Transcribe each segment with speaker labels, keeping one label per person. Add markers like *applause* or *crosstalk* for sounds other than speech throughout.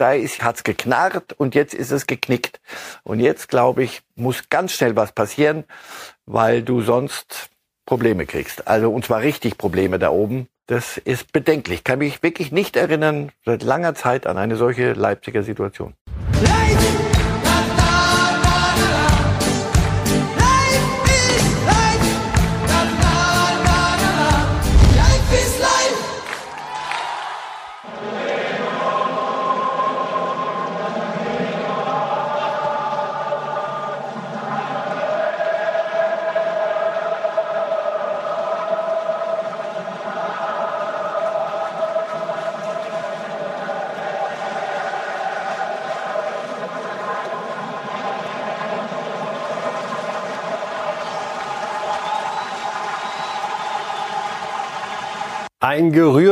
Speaker 1: da ist, hat's geknarrt und jetzt ist es geknickt. Und jetzt, glaube ich, muss ganz schnell was passieren, weil du sonst Probleme kriegst. Also, und zwar richtig Probleme da oben. Das ist bedenklich. Kann mich wirklich nicht erinnern seit langer Zeit an eine solche Leipziger Situation. Leipzig!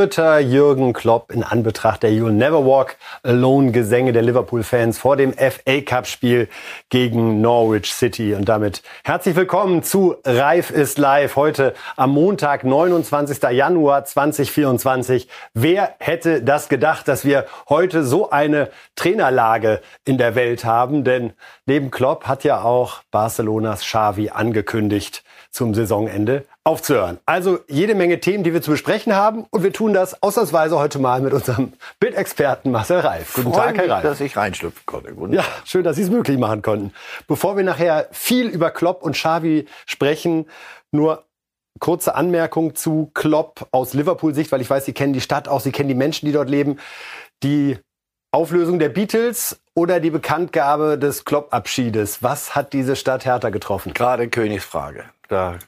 Speaker 2: Gerührter Jürgen Klopp in Anbetracht der You'll Never Walk Alone Gesänge der Liverpool-Fans vor dem FA Cup-Spiel gegen Norwich City. Und damit herzlich willkommen zu Reif ist live. Heute am Montag, 29. Januar 2024. Wer hätte das gedacht, dass wir heute so eine Trainerlage in der Welt haben? Denn neben Klopp hat ja auch Barcelonas Xavi angekündigt, zum Saisonende aufzuhören. Also jede Menge Themen, die wir zu besprechen haben und wir tun das ausnahmsweise heute mal mit unserem Bildexperten Marcel Reif.
Speaker 1: Guten Freue Tag, Herr Reif. dass ich reinschlüpfen konnte.
Speaker 2: Guten ja, schön, dass Sie es möglich machen konnten. Bevor wir nachher viel über Klopp und Xavi sprechen, nur kurze Anmerkung zu Klopp aus Liverpool-Sicht, weil ich weiß, Sie kennen die Stadt auch, Sie kennen die Menschen, die dort leben. Die Auflösung der Beatles oder die Bekanntgabe des Klopp-Abschiedes. Was hat diese Stadt härter getroffen?
Speaker 1: Gerade Königsfrage. Da,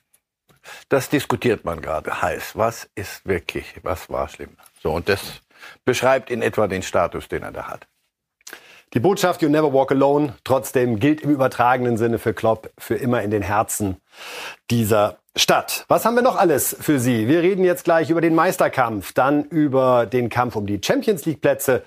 Speaker 1: das diskutiert man gerade heiß. Was ist wirklich, was war schlimm? So, und das beschreibt in etwa den Status, den er da hat.
Speaker 2: Die Botschaft You Never Walk Alone trotzdem gilt im übertragenen Sinne für Klopp für immer in den Herzen dieser Stadt. Was haben wir noch alles für Sie? Wir reden jetzt gleich über den Meisterkampf, dann über den Kampf um die Champions League Plätze.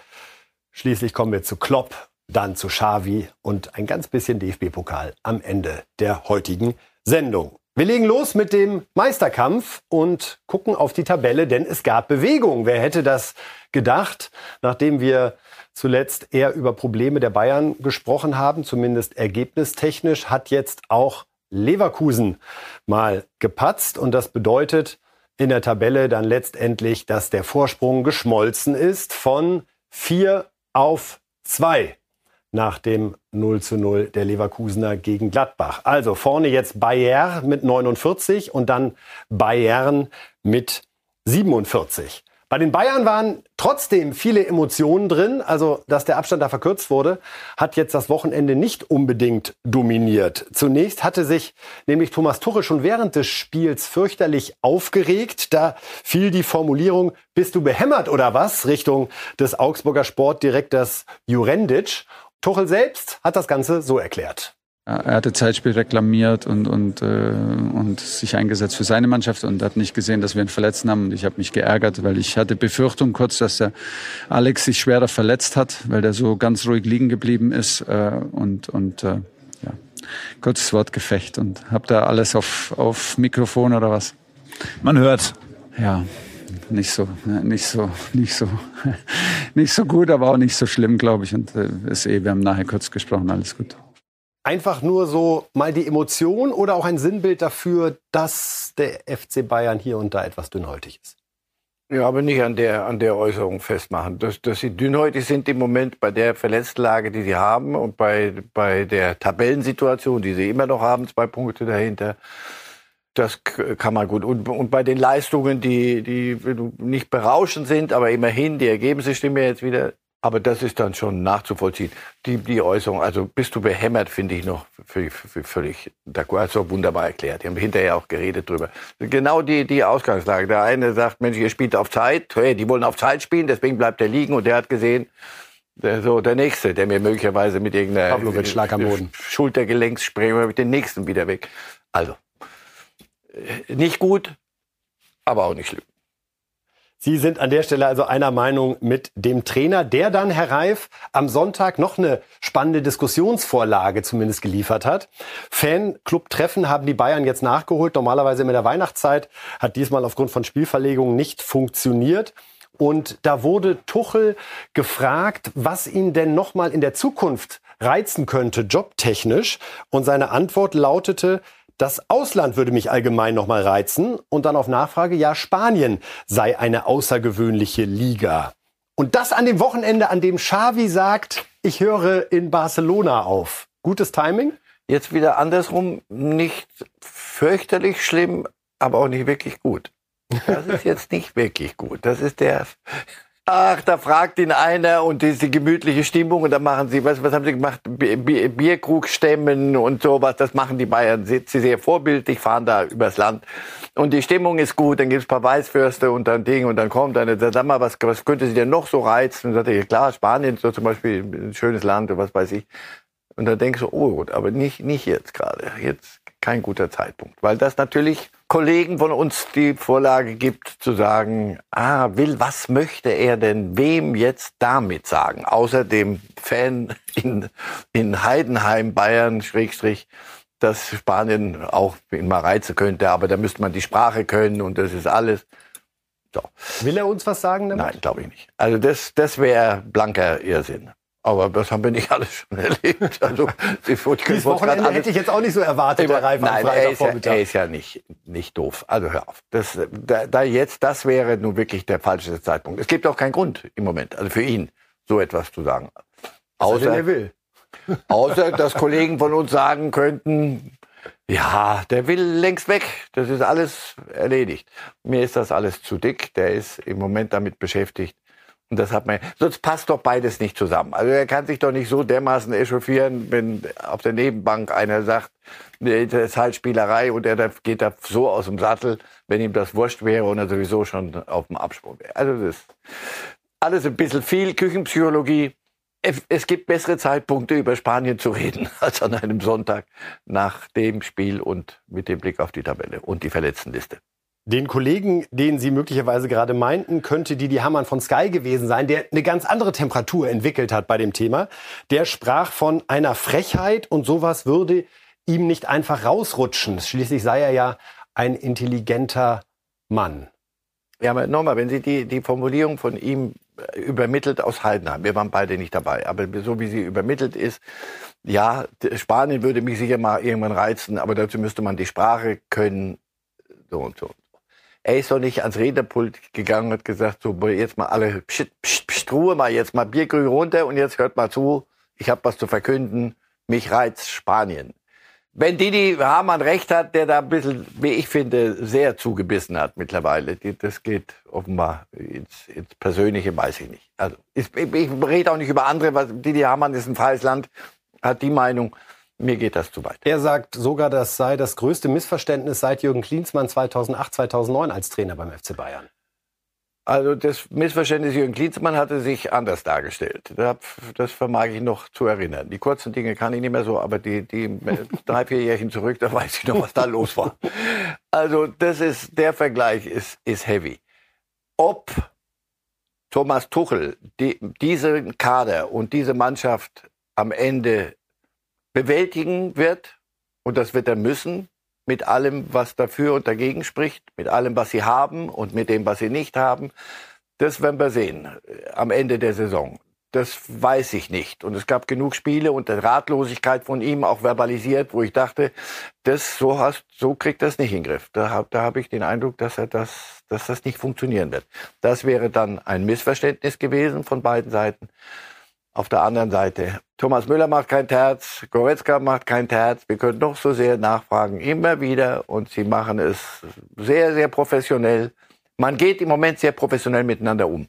Speaker 2: Schließlich kommen wir zu Klopp, dann zu Xavi und ein ganz bisschen DFB-Pokal am Ende der heutigen Sendung. Wir legen los mit dem Meisterkampf und gucken auf die Tabelle, denn es gab Bewegung. Wer hätte das gedacht, nachdem wir zuletzt eher über Probleme der Bayern gesprochen haben, zumindest ergebnistechnisch, hat jetzt auch Leverkusen mal gepatzt und das bedeutet in der Tabelle dann letztendlich, dass der Vorsprung geschmolzen ist von vier auf zwei nach dem 0 zu 0 der Leverkusener gegen Gladbach. Also vorne jetzt Bayern mit 49 und dann Bayern mit 47. Bei den Bayern waren trotzdem viele Emotionen drin. Also, dass der Abstand da verkürzt wurde, hat jetzt das Wochenende nicht unbedingt dominiert. Zunächst hatte sich nämlich Thomas Tuchel schon während des Spiels fürchterlich aufgeregt. Da fiel die Formulierung, bist du behämmert oder was? Richtung des Augsburger Sportdirektors Jurendic. Tuchel selbst hat das Ganze so erklärt.
Speaker 3: Er hatte Zeitspiel reklamiert und, und, äh, und sich eingesetzt für seine Mannschaft und hat nicht gesehen, dass wir einen Verletzten haben. Und ich habe mich geärgert, weil ich hatte Befürchtung kurz, dass der Alex sich schwerer verletzt hat, weil der so ganz ruhig liegen geblieben ist. Äh, und und äh, ja, kurzes Wortgefecht und habe da alles auf, auf Mikrofon oder was?
Speaker 2: Man hört.
Speaker 3: Ja, nicht so, nicht so, nicht *laughs* so, nicht so gut, aber auch nicht so schlimm, glaube ich. Und äh, ist eh, wir haben nachher kurz gesprochen, alles gut.
Speaker 2: Einfach nur so mal die Emotion oder auch ein Sinnbild dafür, dass der FC Bayern hier und da etwas dünnhäutig ist?
Speaker 1: Ja, aber nicht an der, an der Äußerung festmachen. Dass, dass sie dünnhäutig sind im Moment bei der Verletztlage, die sie haben und bei, bei der Tabellensituation, die sie immer noch haben, zwei Punkte dahinter. Das kann man gut. Und, und bei den Leistungen, die, die nicht berauschend sind, aber immerhin, die Ergebnisse stimmen ja jetzt wieder. Aber das ist dann schon nachzuvollziehen. Die, die Äußerung, also bist du behämmert, finde ich noch völlig, völlig also wunderbar erklärt. Die haben hinterher auch geredet drüber. Genau die, die Ausgangslage. Der eine sagt, Mensch, ihr spielt auf Zeit. Hey, die wollen auf Zeit spielen, deswegen bleibt er liegen. Und der hat gesehen, der, so der Nächste, der mir möglicherweise mit irgendeiner Schultergelenkssprengung mit den Nächsten wieder weg. Also, nicht gut, aber auch nicht schlimm.
Speaker 2: Sie sind an der Stelle also einer Meinung mit dem Trainer, der dann, Herr Reif, am Sonntag noch eine spannende Diskussionsvorlage zumindest geliefert hat. Fanclub-Treffen haben die Bayern jetzt nachgeholt. Normalerweise mit der Weihnachtszeit hat diesmal aufgrund von Spielverlegungen nicht funktioniert. Und da wurde Tuchel gefragt, was ihn denn nochmal in der Zukunft reizen könnte, jobtechnisch. Und seine Antwort lautete, das Ausland würde mich allgemein nochmal reizen. Und dann auf Nachfrage, ja, Spanien sei eine außergewöhnliche Liga. Und das an dem Wochenende, an dem Xavi sagt, ich höre in Barcelona auf. Gutes Timing?
Speaker 1: Jetzt wieder andersrum, nicht fürchterlich schlimm, aber auch nicht wirklich gut. Das ist jetzt nicht wirklich gut. Das ist der Ach, da fragt ihn einer und diese gemütliche Stimmung und dann machen sie, was, was haben sie gemacht? Bierkrug stemmen und sowas. Das machen die Bayern. Sie, sie sehr vorbildlich, fahren da übers Land. Und die Stimmung ist gut, dann gibt's paar Weißwürste und dann Ding und dann kommt eine, sag mal, was, was könnte sie denn noch so reizen? Und dann sagt er, klar, Spanien so zum Beispiel ein schönes Land und was weiß ich. Und dann denkst du, oh gut, aber nicht, nicht jetzt gerade. Jetzt kein guter Zeitpunkt. Weil das natürlich Kollegen von uns die Vorlage gibt, zu sagen, ah, will, was möchte er denn wem jetzt damit sagen? Außer dem Fan in, in Heidenheim, Bayern, Schrägstrich, dass Spanien auch ihn mal reizen könnte, aber da müsste man die Sprache können und das ist alles.
Speaker 2: So. Will er uns was sagen
Speaker 1: damit? Nein, glaube ich nicht. Also das, das wäre blanker Irrsinn. Aber das haben wir nicht alles schon *laughs* erlebt. Also,
Speaker 2: Dieses Wochenende hätte ich jetzt auch nicht so erwartet,
Speaker 1: der Reif Nein, er ist, ja, er ist ja nicht, nicht doof. Also hör auf. Das, da, da jetzt, das wäre nun wirklich der falsche Zeitpunkt. Es gibt auch keinen Grund im Moment, also für ihn, so etwas zu sagen.
Speaker 2: Außer, er will. *laughs*
Speaker 1: außer, dass Kollegen von uns sagen könnten, ja, der will längst weg. Das ist alles erledigt. Mir ist das alles zu dick. Der ist im Moment damit beschäftigt, und das hat man, sonst passt doch beides nicht zusammen. Also er kann sich doch nicht so dermaßen echauffieren, wenn auf der Nebenbank einer sagt, das ist halt Spielerei und er geht da so aus dem Sattel, wenn ihm das wurscht wäre und er sowieso schon auf dem Absprung wäre. Also das ist alles ein bisschen viel Küchenpsychologie. Es gibt bessere Zeitpunkte, über Spanien zu reden, *laughs* als an einem Sonntag nach dem Spiel und mit dem Blick auf die Tabelle und die Verletztenliste.
Speaker 2: Den Kollegen, den Sie möglicherweise gerade meinten, könnte Didi Hamann von Sky gewesen sein, der eine ganz andere Temperatur entwickelt hat bei dem Thema. Der sprach von einer Frechheit und sowas würde ihm nicht einfach rausrutschen. Schließlich sei er ja ein intelligenter Mann.
Speaker 1: Ja, aber nochmal, wenn Sie die, die Formulierung von ihm äh, übermittelt aus Heidenheim, wir waren beide nicht dabei, aber so wie sie übermittelt ist, ja, Spanien würde mich sicher mal irgendwann reizen, aber dazu müsste man die Sprache können, so und so. Er ist doch nicht ans Rednerpult gegangen und hat gesagt, so jetzt mal alle, pst, pst, pst, Ruhe mal, jetzt mal Biergrün runter und jetzt hört mal zu, ich habe was zu verkünden, mich reizt Spanien. Wenn Didi Hamann recht hat, der da ein bisschen, wie ich finde, sehr zugebissen hat mittlerweile, das geht offenbar ins, ins Persönliche, weiß ich nicht. Also ich, ich rede auch nicht über andere, weil Didi Hamann ist ein freies Land, hat die Meinung. Mir geht das zu weit.
Speaker 2: Er sagt sogar, das sei das größte Missverständnis seit Jürgen Klinsmann 2008, 2009 als Trainer beim FC Bayern.
Speaker 1: Also das Missverständnis Jürgen Klinsmann hatte sich anders dargestellt. Das vermag ich noch zu erinnern. Die kurzen Dinge kann ich nicht mehr so, aber die, die *laughs* drei, vier Jährchen zurück, da weiß ich noch, was da los war. Also das ist, der Vergleich ist, ist heavy. Ob Thomas Tuchel die, diese Kader und diese Mannschaft am Ende bewältigen wird, und das wird er müssen, mit allem, was dafür und dagegen spricht, mit allem, was sie haben und mit dem, was sie nicht haben. Das werden wir sehen äh, am Ende der Saison. Das weiß ich nicht. Und es gab genug Spiele und der Ratlosigkeit von ihm auch verbalisiert, wo ich dachte, das so hast, so kriegt das nicht in den Griff. Da, da habe ich den Eindruck, dass er das, dass das nicht funktionieren wird. Das wäre dann ein Missverständnis gewesen von beiden Seiten. Auf der anderen Seite, Thomas Müller macht kein Terz, Goretzka macht kein Terz. Wir können noch so sehr nachfragen, immer wieder. Und sie machen es sehr, sehr professionell. Man geht im Moment sehr professionell miteinander um.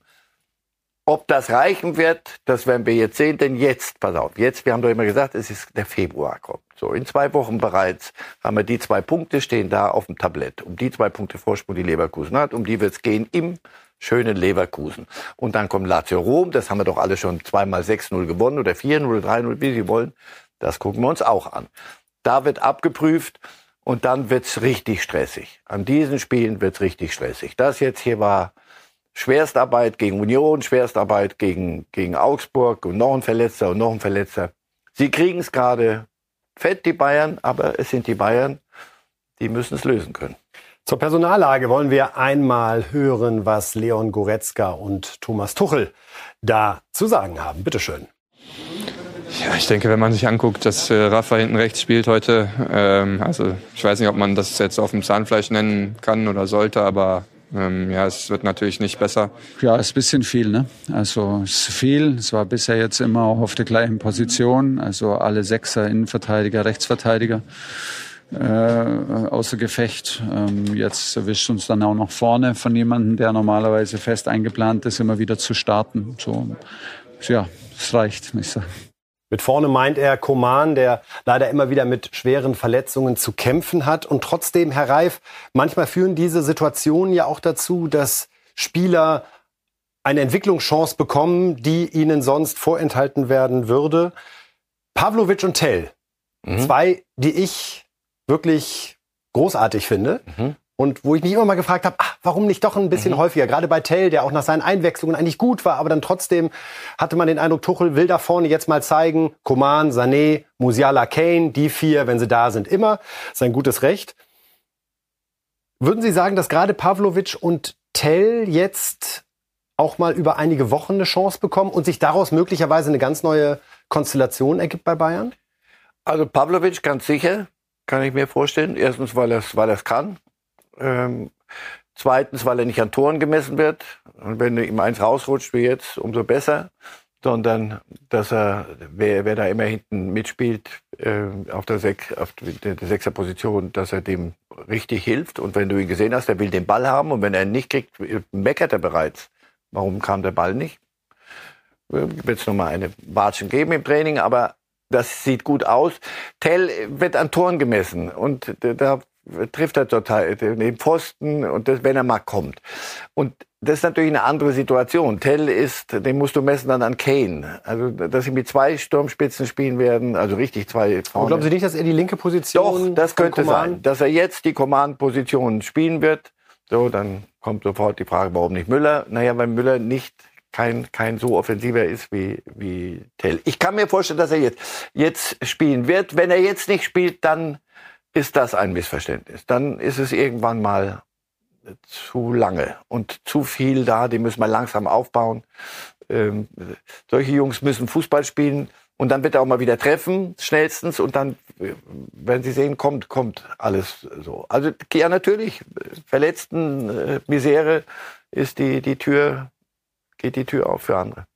Speaker 1: Ob das reichen wird, das werden wir jetzt sehen, denn jetzt, pass auf, jetzt, wir haben doch immer gesagt, es ist der Februar kommt. So, in zwei Wochen bereits haben wir die zwei Punkte stehen da auf dem Tablett. Um die zwei Punkte Vorsprung, die Leverkusen hat, um die wird es gehen im schönen Leverkusen. Und dann kommt Lazio Rom, das haben wir doch alle schon zweimal 6-0 gewonnen oder 4-0, 3-0, wie Sie wollen. Das gucken wir uns auch an. Da wird abgeprüft und dann wird's richtig stressig. An diesen Spielen wird's richtig stressig. Das jetzt hier war Schwerstarbeit gegen Union, Schwerstarbeit gegen, gegen Augsburg und noch ein Verletzter und noch ein Verletzter. Sie kriegen es gerade fett, die Bayern, aber es sind die Bayern, die müssen es lösen können.
Speaker 2: Zur Personallage wollen wir einmal hören, was Leon Goretzka und Thomas Tuchel da zu sagen haben. Bitte schön.
Speaker 4: Ja, ich denke, wenn man sich anguckt, dass äh, Rafa hinten rechts spielt heute, ähm, also ich weiß nicht, ob man das jetzt auf dem Zahnfleisch nennen kann oder sollte, aber ähm, ja, es wird natürlich nicht besser.
Speaker 3: Ja, ist ein bisschen viel, ne? Also es ist viel. Es war bisher jetzt immer auch auf der gleichen Position, also alle Sechser, Innenverteidiger, Rechtsverteidiger. Äh, außer Gefecht. Ähm, jetzt erwischt uns dann auch noch vorne von jemandem, der normalerweise fest eingeplant ist, immer wieder zu starten. So, ja, es reicht, muss ich sagen.
Speaker 2: Mit vorne meint er Koman, der leider immer wieder mit schweren Verletzungen zu kämpfen hat. Und trotzdem, Herr Reif, manchmal führen diese Situationen ja auch dazu, dass Spieler eine Entwicklungschance bekommen, die ihnen sonst vorenthalten werden würde. Pavlovic und Tell, mhm. zwei, die ich wirklich großartig finde. Mhm. Und wo ich mich immer mal gefragt habe, ach, warum nicht doch ein bisschen mhm. häufiger? Gerade bei Tell, der auch nach seinen Einwechslungen eigentlich gut war, aber dann trotzdem hatte man den Eindruck, Tuchel will da vorne jetzt mal zeigen, Koman, Sané, Musiala, Kane, die vier, wenn sie da sind, immer. Sein gutes Recht. Würden Sie sagen, dass gerade Pavlovic und Tell jetzt auch mal über einige Wochen eine Chance bekommen und sich daraus möglicherweise eine ganz neue Konstellation ergibt bei Bayern?
Speaker 1: Also Pavlovic ganz sicher, kann ich mir vorstellen. Erstens, weil er es weil kann. Ähm, zweitens, weil er nicht an Toren gemessen wird. Und wenn ihm eins rausrutscht wie jetzt, umso besser. Sondern, dass er, wer, wer da immer hinten mitspielt, äh, auf der, Sech, auf der, der Sechserposition, dass er dem richtig hilft. Und wenn du ihn gesehen hast, der will den Ball haben. Und wenn er ihn nicht kriegt, meckert er bereits. Warum kam der Ball nicht? Äh, Wird es nochmal eine Watschen geben im Training, aber das sieht gut aus. Tell wird an Toren gemessen und da trifft er total den Pfosten und das, wenn er mal kommt. Und das ist natürlich eine andere Situation. Tell ist, den musst du messen dann an Kane. Also, dass sie mit zwei Sturmspitzen spielen werden, also richtig zwei
Speaker 2: vorne. Aber glauben Sie nicht, dass er die linke Position
Speaker 1: Doch, das könnte sein. Dass er jetzt die Command-Position spielen wird. So, dann kommt sofort die Frage, warum nicht Müller? Naja, weil Müller nicht kein, kein so offensiver ist wie, wie Tell. Ich kann mir vorstellen, dass er jetzt, jetzt spielen wird. Wenn er jetzt nicht spielt, dann ist das ein Missverständnis. Dann ist es irgendwann mal zu lange und zu viel da. Die müssen wir langsam aufbauen. Ähm, solche Jungs müssen Fußball spielen und dann wird er auch mal wieder treffen, schnellstens. Und dann, wenn sie sehen, kommt, kommt alles so. Also ja, natürlich, Verletzten, äh, Misere ist die, die Tür, geht die Tür auf für andere.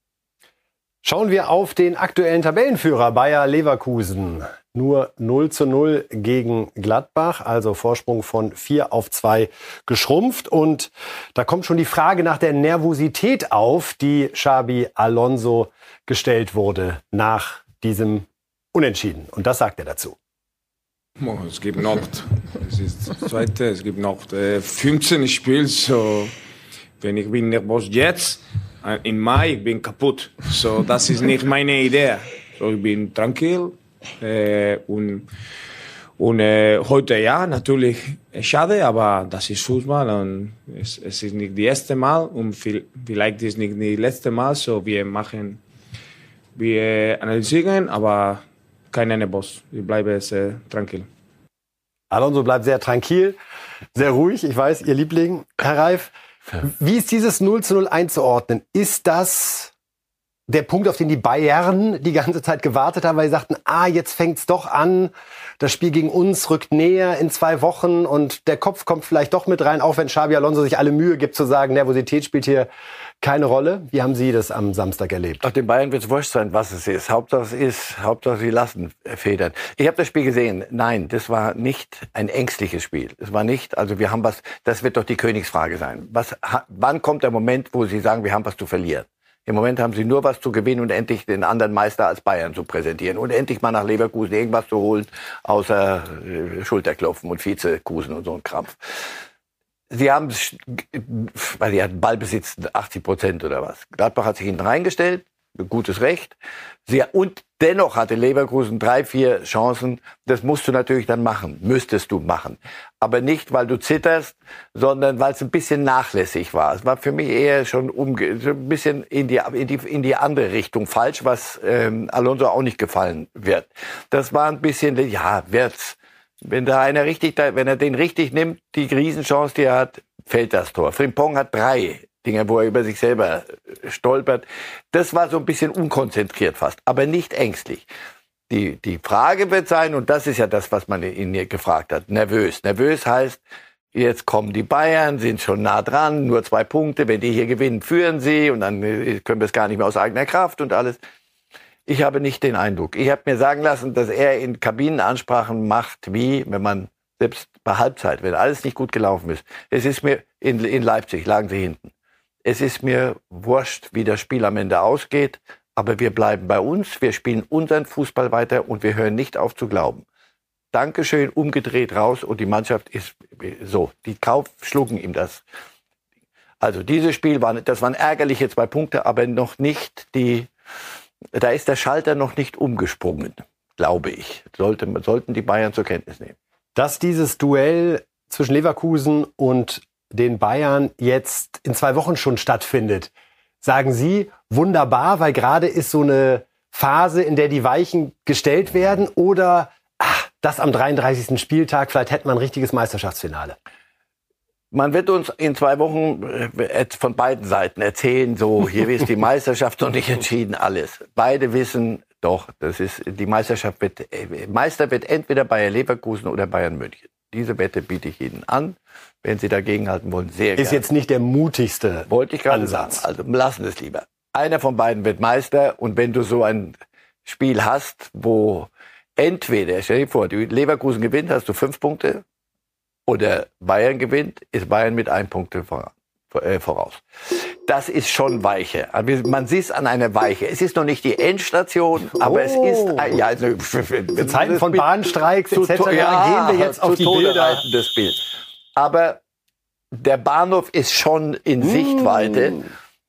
Speaker 2: Schauen wir auf den aktuellen Tabellenführer Bayer Leverkusen. Nur 0 zu 0 gegen Gladbach, also Vorsprung von 4 auf 2 geschrumpft. Und da kommt schon die Frage nach der Nervosität auf, die Xabi Alonso gestellt wurde nach diesem Unentschieden. Und das sagt er dazu.
Speaker 5: Es gibt noch, es ist das zweite, es gibt noch 15 äh, Spiele, so wenn ich bin nervös jetzt, äh, in Mai, ich bin kaputt. So, das ist nicht meine Idee. So, ich bin tranquil äh, und, und äh, heute ja, natürlich schade, aber das ist Fußball und es, es ist nicht das erste Mal und vielleicht ist nicht das letzte Mal. So, wir machen, wir analysieren, aber keine Nervos. Ich bleibe sehr tranquil.
Speaker 2: Alonso bleibt sehr tranquil, sehr ruhig. Ich weiß, Ihr Liebling, Herr Reif. Wie ist dieses 0 zu 0 einzuordnen? Ist das der Punkt, auf den die Bayern die ganze Zeit gewartet haben, weil sie sagten, ah, jetzt fängt's doch an, das Spiel gegen uns rückt näher in zwei Wochen und der Kopf kommt vielleicht doch mit rein, auch wenn Xabi Alonso sich alle Mühe gibt zu sagen, Nervosität spielt hier keine Rolle. Wie haben Sie das am Samstag erlebt?
Speaker 1: Ach, den Bayern wird es wurscht sein, was es ist. Hauptsache es ist, Hauptsache sie lassen federn. Ich habe das Spiel gesehen. Nein, das war nicht ein ängstliches Spiel. Es war nicht, also wir haben was, das wird doch die Königsfrage sein. Was, wann kommt der Moment, wo Sie sagen, wir haben was zu verlieren? Im Moment haben sie nur was zu gewinnen und endlich den anderen Meister als Bayern zu präsentieren und endlich mal nach Leverkusen irgendwas zu holen, außer äh, Schulterklopfen und Vizekusen und so ein Krampf. Sie haben, weil sie hatten Ballbesitz 80 Prozent oder was. Gladbach hat sich hinten reingestellt, gutes Recht. Sie, und dennoch hatte Leverkusen drei, vier Chancen. Das musst du natürlich dann machen, müsstest du machen. Aber nicht, weil du zitterst, sondern weil es ein bisschen nachlässig war. Es war für mich eher schon umge so ein bisschen in die, in, die, in die andere Richtung falsch, was ähm, Alonso auch nicht gefallen wird. Das war ein bisschen, ja, wird's Wenn da einer richtig, wenn er den richtig nimmt, die Riesenchance, die er hat, fällt das Tor. Frimpong hat drei Dinger, wo er über sich selber stolpert. Das war so ein bisschen unkonzentriert fast, aber nicht ängstlich. Die, die Frage wird sein, und das ist ja das, was man ihn gefragt hat, nervös. Nervös heißt, jetzt kommen die Bayern, sind schon nah dran, nur zwei Punkte, wenn die hier gewinnen, führen sie und dann äh, können wir es gar nicht mehr aus eigener Kraft und alles. Ich habe nicht den Eindruck. Ich habe mir sagen lassen, dass er in Kabinenansprachen macht, wie wenn man selbst bei Halbzeit, wenn alles nicht gut gelaufen ist. Es ist mir in, in Leipzig lagen sie hinten. Es ist mir wurscht, wie das Spiel am Ende ausgeht. Aber wir bleiben bei uns, wir spielen unseren Fußball weiter und wir hören nicht auf zu glauben. Dankeschön, umgedreht raus und die Mannschaft ist so. Die Kauf schlucken ihm das. Also dieses Spiel war, das waren ärgerliche zwei Punkte, aber noch nicht die, da ist der Schalter noch nicht umgesprungen, glaube ich. Sollte, sollten die Bayern zur Kenntnis nehmen.
Speaker 2: Dass dieses Duell zwischen Leverkusen und den Bayern jetzt in zwei Wochen schon stattfindet, sagen Sie, wunderbar, weil gerade ist so eine Phase, in der die Weichen gestellt werden oder ach, das am 33. Spieltag, vielleicht hätten wir ein richtiges Meisterschaftsfinale?
Speaker 1: Man wird uns in zwei Wochen äh, von beiden Seiten erzählen, so hier ist die Meisterschaft noch nicht entschieden, alles. Beide wissen doch, das ist die Meisterschaft wird äh, Meister wird entweder Bayer Leverkusen oder Bayern München. Diese Wette biete ich Ihnen an. Wenn Sie dagegenhalten wollen, sehr
Speaker 2: gerne. Ist jetzt nicht der mutigste
Speaker 1: Wollte ich gerade Ansatz. Sagen. Also lassen es lieber. Einer von beiden wird Meister. Und wenn du so ein Spiel hast, wo entweder, stell dir vor, die Leverkusen gewinnt, hast du fünf Punkte. Oder Bayern gewinnt, ist Bayern mit einem Punkt äh, voraus. Das ist schon Weiche. Man sieht es an einer Weiche. Es ist noch nicht die Endstation, aber oh. es ist ein,
Speaker 2: ja, also, Zeiten von Bahnstreiks etc.
Speaker 1: Ja, gehen wir jetzt auf die Bilder. Das Bild. Aber der Bahnhof ist schon in mm. Sichtweite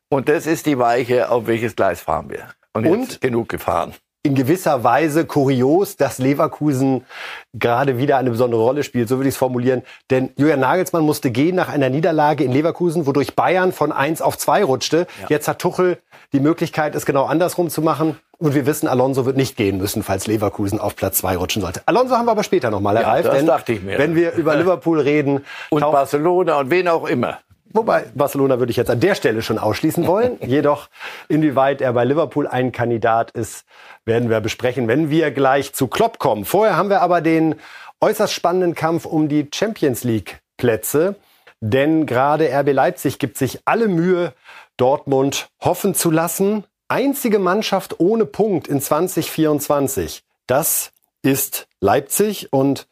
Speaker 1: und das ist die Weiche, auf welches Gleis fahren wir. Und, und genug gefahren
Speaker 2: in gewisser Weise kurios, dass Leverkusen gerade wieder eine besondere Rolle spielt, so würde ich es formulieren. Denn Julian Nagelsmann musste gehen nach einer Niederlage in Leverkusen, wodurch Bayern von 1 auf 2 rutschte. Ja. Jetzt hat Tuchel die Möglichkeit, es genau andersrum zu machen. Und wir wissen, Alonso wird nicht gehen müssen, falls Leverkusen auf Platz 2 rutschen sollte. Alonso haben wir aber später nochmal, ja, Reif.
Speaker 1: Das denn, dachte ich mir.
Speaker 2: Wenn wir über *laughs* Liverpool reden.
Speaker 1: Und Barcelona und wen auch immer.
Speaker 2: Wobei Barcelona würde ich jetzt an der Stelle schon ausschließen wollen. *laughs* Jedoch, inwieweit er bei Liverpool ein Kandidat ist, werden wir besprechen, wenn wir gleich zu Klopp kommen. Vorher haben wir aber den äußerst spannenden Kampf um die Champions League Plätze. Denn gerade RB Leipzig gibt sich alle Mühe, Dortmund hoffen zu lassen. Einzige Mannschaft ohne Punkt in 2024. Das ist Leipzig und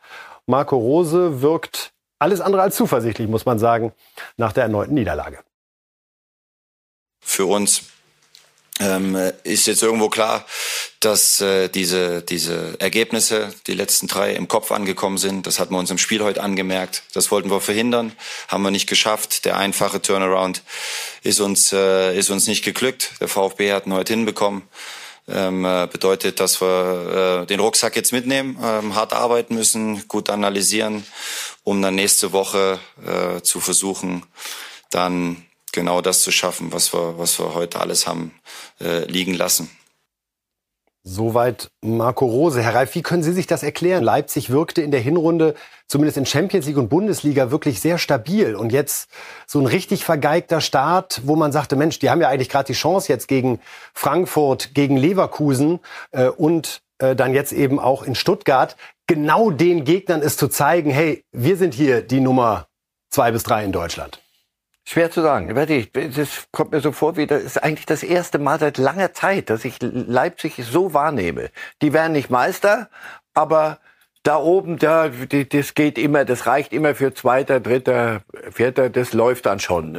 Speaker 2: Marco Rose wirkt alles andere als zuversichtlich, muss man sagen, nach der erneuten Niederlage.
Speaker 6: Für uns ähm, ist jetzt irgendwo klar, dass äh, diese, diese Ergebnisse, die letzten drei, im Kopf angekommen sind. Das hatten wir uns im Spiel heute angemerkt. Das wollten wir verhindern, haben wir nicht geschafft. Der einfache Turnaround ist uns, äh, ist uns nicht geglückt. Der VfB hat ihn heute hinbekommen. Ähm, äh, bedeutet, dass wir äh, den Rucksack jetzt mitnehmen, ähm, hart arbeiten müssen, gut analysieren, um dann nächste Woche äh, zu versuchen, dann genau das zu schaffen, was wir, was wir heute alles haben äh, liegen lassen.
Speaker 2: Soweit Marco Rose. Herr Reif, wie können Sie sich das erklären? Leipzig wirkte in der Hinrunde, zumindest in Champions League und Bundesliga, wirklich sehr stabil. Und jetzt so ein richtig vergeigter Start, wo man sagte, Mensch, die haben ja eigentlich gerade die Chance jetzt gegen Frankfurt, gegen Leverkusen äh, und äh, dann jetzt eben auch in Stuttgart, genau den Gegnern ist zu zeigen, hey, wir sind hier die Nummer zwei bis drei in Deutschland.
Speaker 1: Schwer zu sagen. Das kommt mir so vor, wie das ist eigentlich das erste Mal seit langer Zeit, dass ich Leipzig so wahrnehme. Die werden nicht Meister, aber da oben, da, das geht immer, das reicht immer für Zweiter, Dritter, Vierter, das läuft dann schon.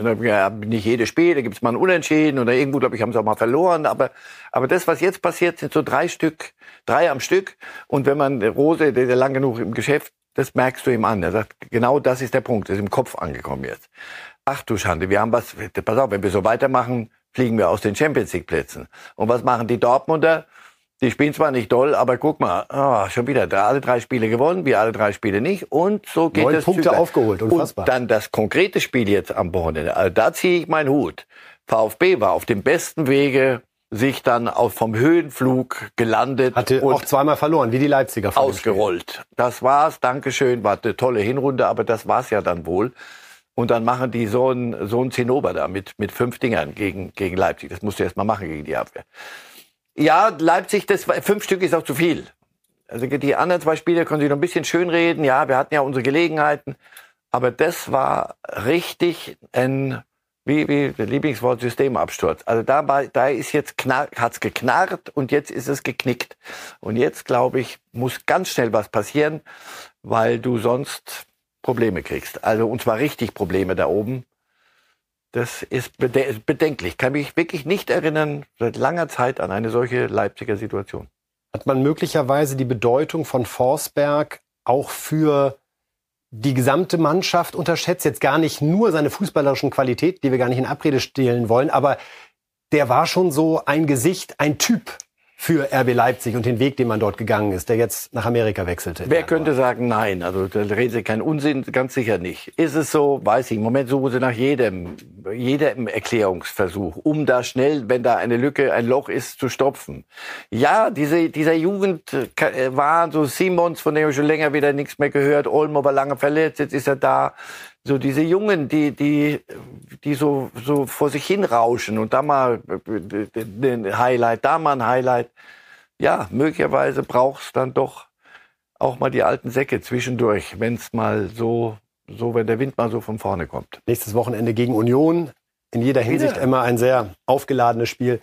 Speaker 1: Nicht jedes Spiel, da gibt's mal ein Unentschieden oder irgendwo, glaube ich, haben sie auch mal verloren. Aber, aber das, was jetzt passiert, sind so drei Stück, drei am Stück. Und wenn man Rose, der, der lang genug im Geschäft, das merkst du ihm an. Er sagt, genau das ist der Punkt, das ist im Kopf angekommen jetzt. Ach du Schande, wir haben was, pass auf, wenn wir so weitermachen, fliegen wir aus den Champions League Plätzen. Und was machen die Dortmunder? Die spielen zwar nicht doll, aber guck mal, oh, schon wieder da alle drei Spiele gewonnen, wir alle drei Spiele nicht. Und so geht
Speaker 2: Neun
Speaker 1: das.
Speaker 2: Punkte Züglein. aufgeholt, unfassbar.
Speaker 1: Und dann das konkrete Spiel jetzt am Wochenende. Also da ziehe ich meinen Hut. VfB war auf dem besten Wege, sich dann auf vom Höhenflug gelandet
Speaker 2: Hatte
Speaker 1: und
Speaker 2: auch zweimal verloren, wie die Leipziger.
Speaker 1: ausgerollt. Das war's, Dankeschön, war eine tolle Hinrunde, aber das war's ja dann wohl. Und dann machen die so ein, so ein Zinnober da mit, mit fünf Dingern gegen, gegen Leipzig. Das musst du erst mal machen gegen die Abwehr. Ja, Leipzig, das fünf Stück ist auch zu viel. Also die anderen zwei Spiele können sich noch ein bisschen schönreden. Ja, wir hatten ja unsere Gelegenheiten. Aber das war richtig ein, wie, wie das Lieblingswort Systemabsturz. Also da, da ist jetzt knar, hat's geknarrt und jetzt ist es geknickt. Und jetzt, glaube ich, muss ganz schnell was passieren, weil du sonst Probleme kriegst. Also, und zwar richtig Probleme da oben. Das ist bede bedenklich. Kann mich wirklich nicht erinnern, seit langer Zeit an eine solche Leipziger Situation.
Speaker 2: Hat man möglicherweise die Bedeutung von Forsberg auch für die gesamte Mannschaft unterschätzt? Jetzt gar nicht nur seine fußballerischen Qualität, die wir gar nicht in Abrede stellen wollen, aber der war schon so ein Gesicht, ein Typ für RB Leipzig und den Weg, den man dort gegangen ist, der jetzt nach Amerika wechselte.
Speaker 1: Wer könnte sagen nein? Also da reden Sie keinen Unsinn, ganz sicher nicht. Ist es so? Weiß ich. Im Moment suchen Sie nach jedem, jedem Erklärungsversuch, um da schnell, wenn da eine Lücke, ein Loch ist, zu stopfen. Ja, diese, dieser Jugend äh, war so Simons, von dem ich schon länger wieder nichts mehr gehört. Olmo war lange verletzt, jetzt ist er da. So diese Jungen, die, die, die so, so vor sich hin rauschen und da mal ein Highlight, da mal ein Highlight. Ja, möglicherweise brauchst dann doch auch mal die alten Säcke zwischendurch, wenn es mal so, so, wenn der Wind mal so von vorne kommt.
Speaker 2: Nächstes Wochenende gegen Union. In jeder Hinsicht
Speaker 1: Ja.
Speaker 2: immer ein sehr aufgeladenes Spiel.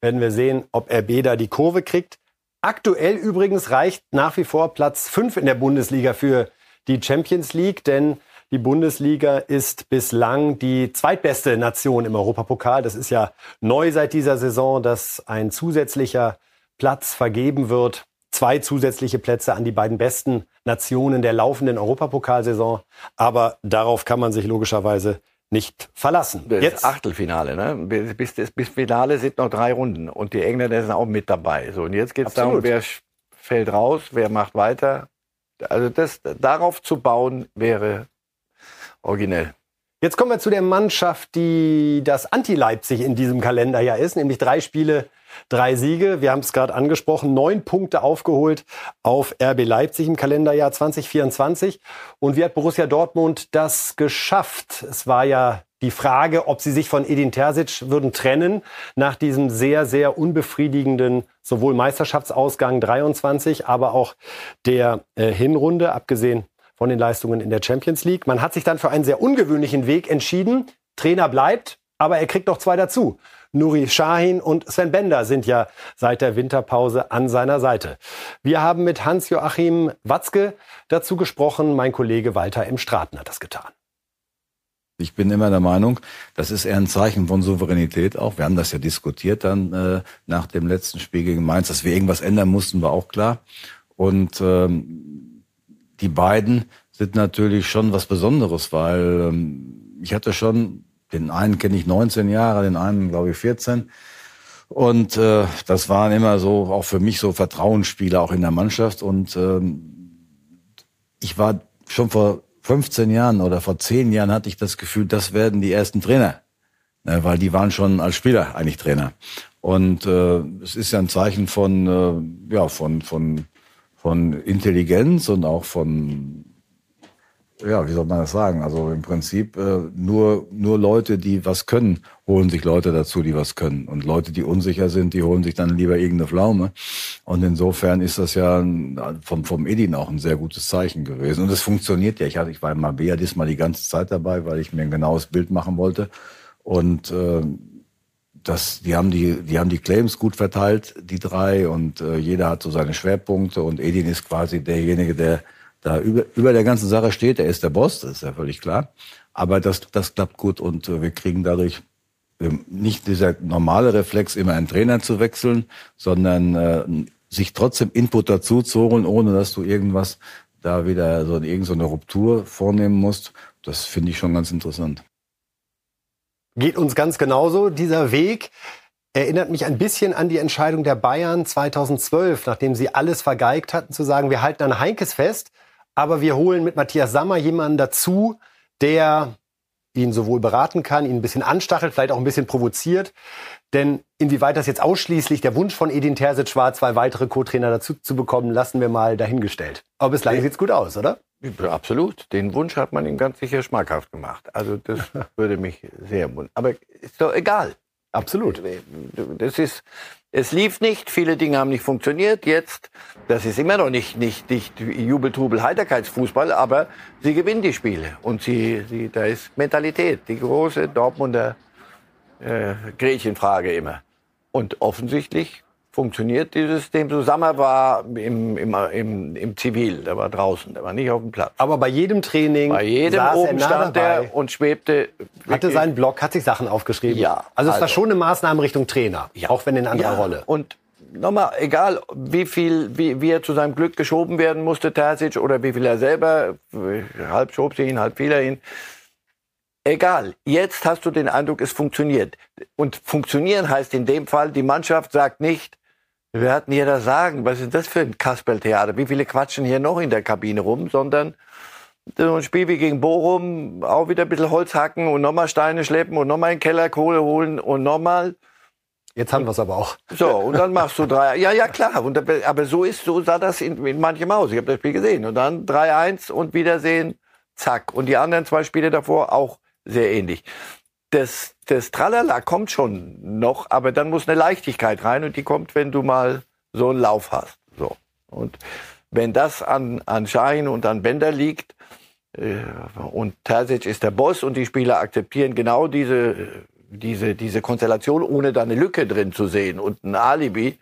Speaker 2: Werden wir sehen, ob RB da die Kurve kriegt. Aktuell übrigens reicht nach wie vor Platz 5 in der Bundesliga für die Champions League, denn die Bundesliga ist bislang die zweitbeste Nation im Europapokal. Das ist ja neu seit dieser Saison, dass ein zusätzlicher Platz vergeben wird. Zwei zusätzliche Plätze an die beiden besten Nationen der laufenden Europapokalsaison. Aber darauf kann man sich logischerweise nicht verlassen.
Speaker 1: Das
Speaker 2: Jetzt
Speaker 1: Achtelfinale, ne? Bis, bis, bis Finale sind noch drei Runden und die Engländer sind auch mit dabei. So, und jetzt geht es darum, wer fällt raus, wer macht weiter. Also das, darauf zu bauen, wäre originell.
Speaker 2: Jetzt kommen wir zu der Mannschaft, die das Anti-Leipzig in diesem Kalenderjahr ist, nämlich drei Spiele, drei Siege. Wir haben es gerade angesprochen, neun Punkte aufgeholt auf RB Leipzig im Kalenderjahr 2024. Und wie hat Borussia Dortmund das geschafft? Es war ja die Frage, ob sie sich von Edin Terzic würden trennen nach diesem sehr, sehr unbefriedigenden sowohl Meisterschaftsausgang 23, aber auch der äh, Hinrunde, abgesehen von den Leistungen in der Champions League. Man hat sich dann für einen sehr ungewöhnlichen Weg entschieden. Trainer bleibt, aber er kriegt noch zwei dazu. Nuri Sahin und Sven Bender sind ja seit der Winterpause an seiner Seite. Wir haben mit Hans-Joachim Watzke dazu gesprochen. Mein Kollege Walter M. Straten hat das getan.
Speaker 7: Ich bin immer der Meinung, das ist eher ein Zeichen von Souveränität auch. Wir haben das ja diskutiert dann äh, nach dem letzten Spiel gegen Mainz, dass wir irgendwas ändern mussten, war auch klar. Und ähm, die beiden sind natürlich schon was Besonderes, weil ähm, ich hatte schon, den einen kenne ich 19 Jahre, den einen glaube ich 14. Und äh, das waren immer so, auch für mich so Vertrauensspiele auch in der Mannschaft. Und ähm, ich war schon vor 15 Jahren oder vor 10 Jahren hatte ich das Gefühl, das werden die ersten Trainer. Ne, weil die waren schon als Spieler eigentlich Trainer. Und äh, es ist ja ein Zeichen von, äh, ja, von, von, von Intelligenz und auch von, ja, wie soll man das sagen? Also im Prinzip äh, nur, nur Leute, die was können, holen sich Leute dazu, die was können. Und Leute, die unsicher sind, die holen sich dann lieber irgendeine Pflaume. Und insofern ist das ja vom, vom Edin auch ein sehr gutes Zeichen gewesen. Und es funktioniert ja. Ich, hatte, ich war in Mabea diesmal die ganze Zeit dabei, weil ich mir ein genaues Bild machen wollte. Und äh, das, die haben die, die haben die Claims gut verteilt, die drei, und äh, jeder hat so seine Schwerpunkte. Und Edin ist quasi derjenige, der da über, über der ganzen Sache steht. Er ist der Boss, das ist ja völlig klar. Aber das, das klappt gut und äh, wir kriegen dadurch ähm, nicht dieser normale Reflex, immer einen Trainer zu wechseln, sondern äh, sich trotzdem Input dazu zu holen, ohne dass du irgendwas da wieder so irgend so eine Ruptur vornehmen musst. Das finde ich schon ganz interessant.
Speaker 2: Geht uns ganz genauso. Dieser Weg erinnert mich ein bisschen an die Entscheidung der Bayern 2012, nachdem sie alles vergeigt hatten, zu sagen, wir halten an Heinkes fest, aber wir holen mit Matthias Sammer jemanden dazu, der ihn sowohl beraten kann, ihn ein bisschen anstachelt, vielleicht auch ein bisschen provoziert. Denn inwieweit das jetzt ausschließlich der Wunsch von Edin Terzic war, zwei weitere Co-Trainer dazu zu bekommen, lassen wir mal dahingestellt. Aber bislang sieht's gut aus, oder?
Speaker 1: Absolut. Den Wunsch hat man ihm ganz sicher schmackhaft gemacht. Also das *laughs* würde mich sehr wundern. Aber ist doch egal.
Speaker 2: Absolut.
Speaker 1: Das ist, es lief nicht, viele Dinge haben nicht funktioniert. Jetzt, das ist immer noch nicht, nicht, nicht Jubeltrubel, Heiterkeitsfußball, aber sie gewinnen die Spiele. Und sie, sie, da ist Mentalität, die große Dortmunder äh, Gretchenfrage immer. Und offensichtlich funktioniert dieses System. Susanne war im, im, im, im Zivil, der war draußen, der war nicht auf dem Platz.
Speaker 2: Aber bei jedem Training
Speaker 1: Bei jedem
Speaker 2: saß
Speaker 1: oben
Speaker 2: er nah
Speaker 1: stand
Speaker 2: dabei,
Speaker 1: er und schwebte.
Speaker 2: hatte seinen Blog, hat sich Sachen aufgeschrieben.
Speaker 1: Ja,
Speaker 2: Also es war
Speaker 1: also-
Speaker 2: schon eine Maßnahme Richtung Trainer, auch wenn in anderer
Speaker 1: Ja,
Speaker 2: Rolle.
Speaker 1: Und nochmal, egal wie viel, wie, wie er zu seinem Glück geschoben werden musste, Terzic, oder wie viel er selber, halb schob sie ihn, halb fiel er ihn. Egal, jetzt hast du den Eindruck, es funktioniert. Und funktionieren heißt in dem Fall, die Mannschaft sagt nicht, wir hatten hier das Sagen, was ist das für ein Kasperltheater, wie viele quatschen hier noch in der Kabine rum, sondern so ein Spiel wie gegen Bochum, auch wieder ein bisschen Holz hacken und nochmal Steine schleppen und nochmal in den Keller Kohle holen und nochmal
Speaker 2: Jetzt haben wir es aber auch.
Speaker 1: so, und dann machst du drei. Ja, ja, klar. Und, aber so ist, so sah das in, in manchem aus. Ich habe das Spiel gesehen. Und dann 3-1 und Wiedersehen, zack. Und die anderen zwei Spiele davor auch sehr ähnlich. Das, das Tralala kommt schon noch, aber dann muss eine Leichtigkeit rein und die kommt, wenn du mal so einen Lauf hast. So. Und wenn das an, an Schein und an Bender liegt, äh, und Terzic ist der Boss und die Spieler akzeptieren genau diese, diese, diese Konstellation, ohne da eine Lücke drin zu sehen und ein Alibi,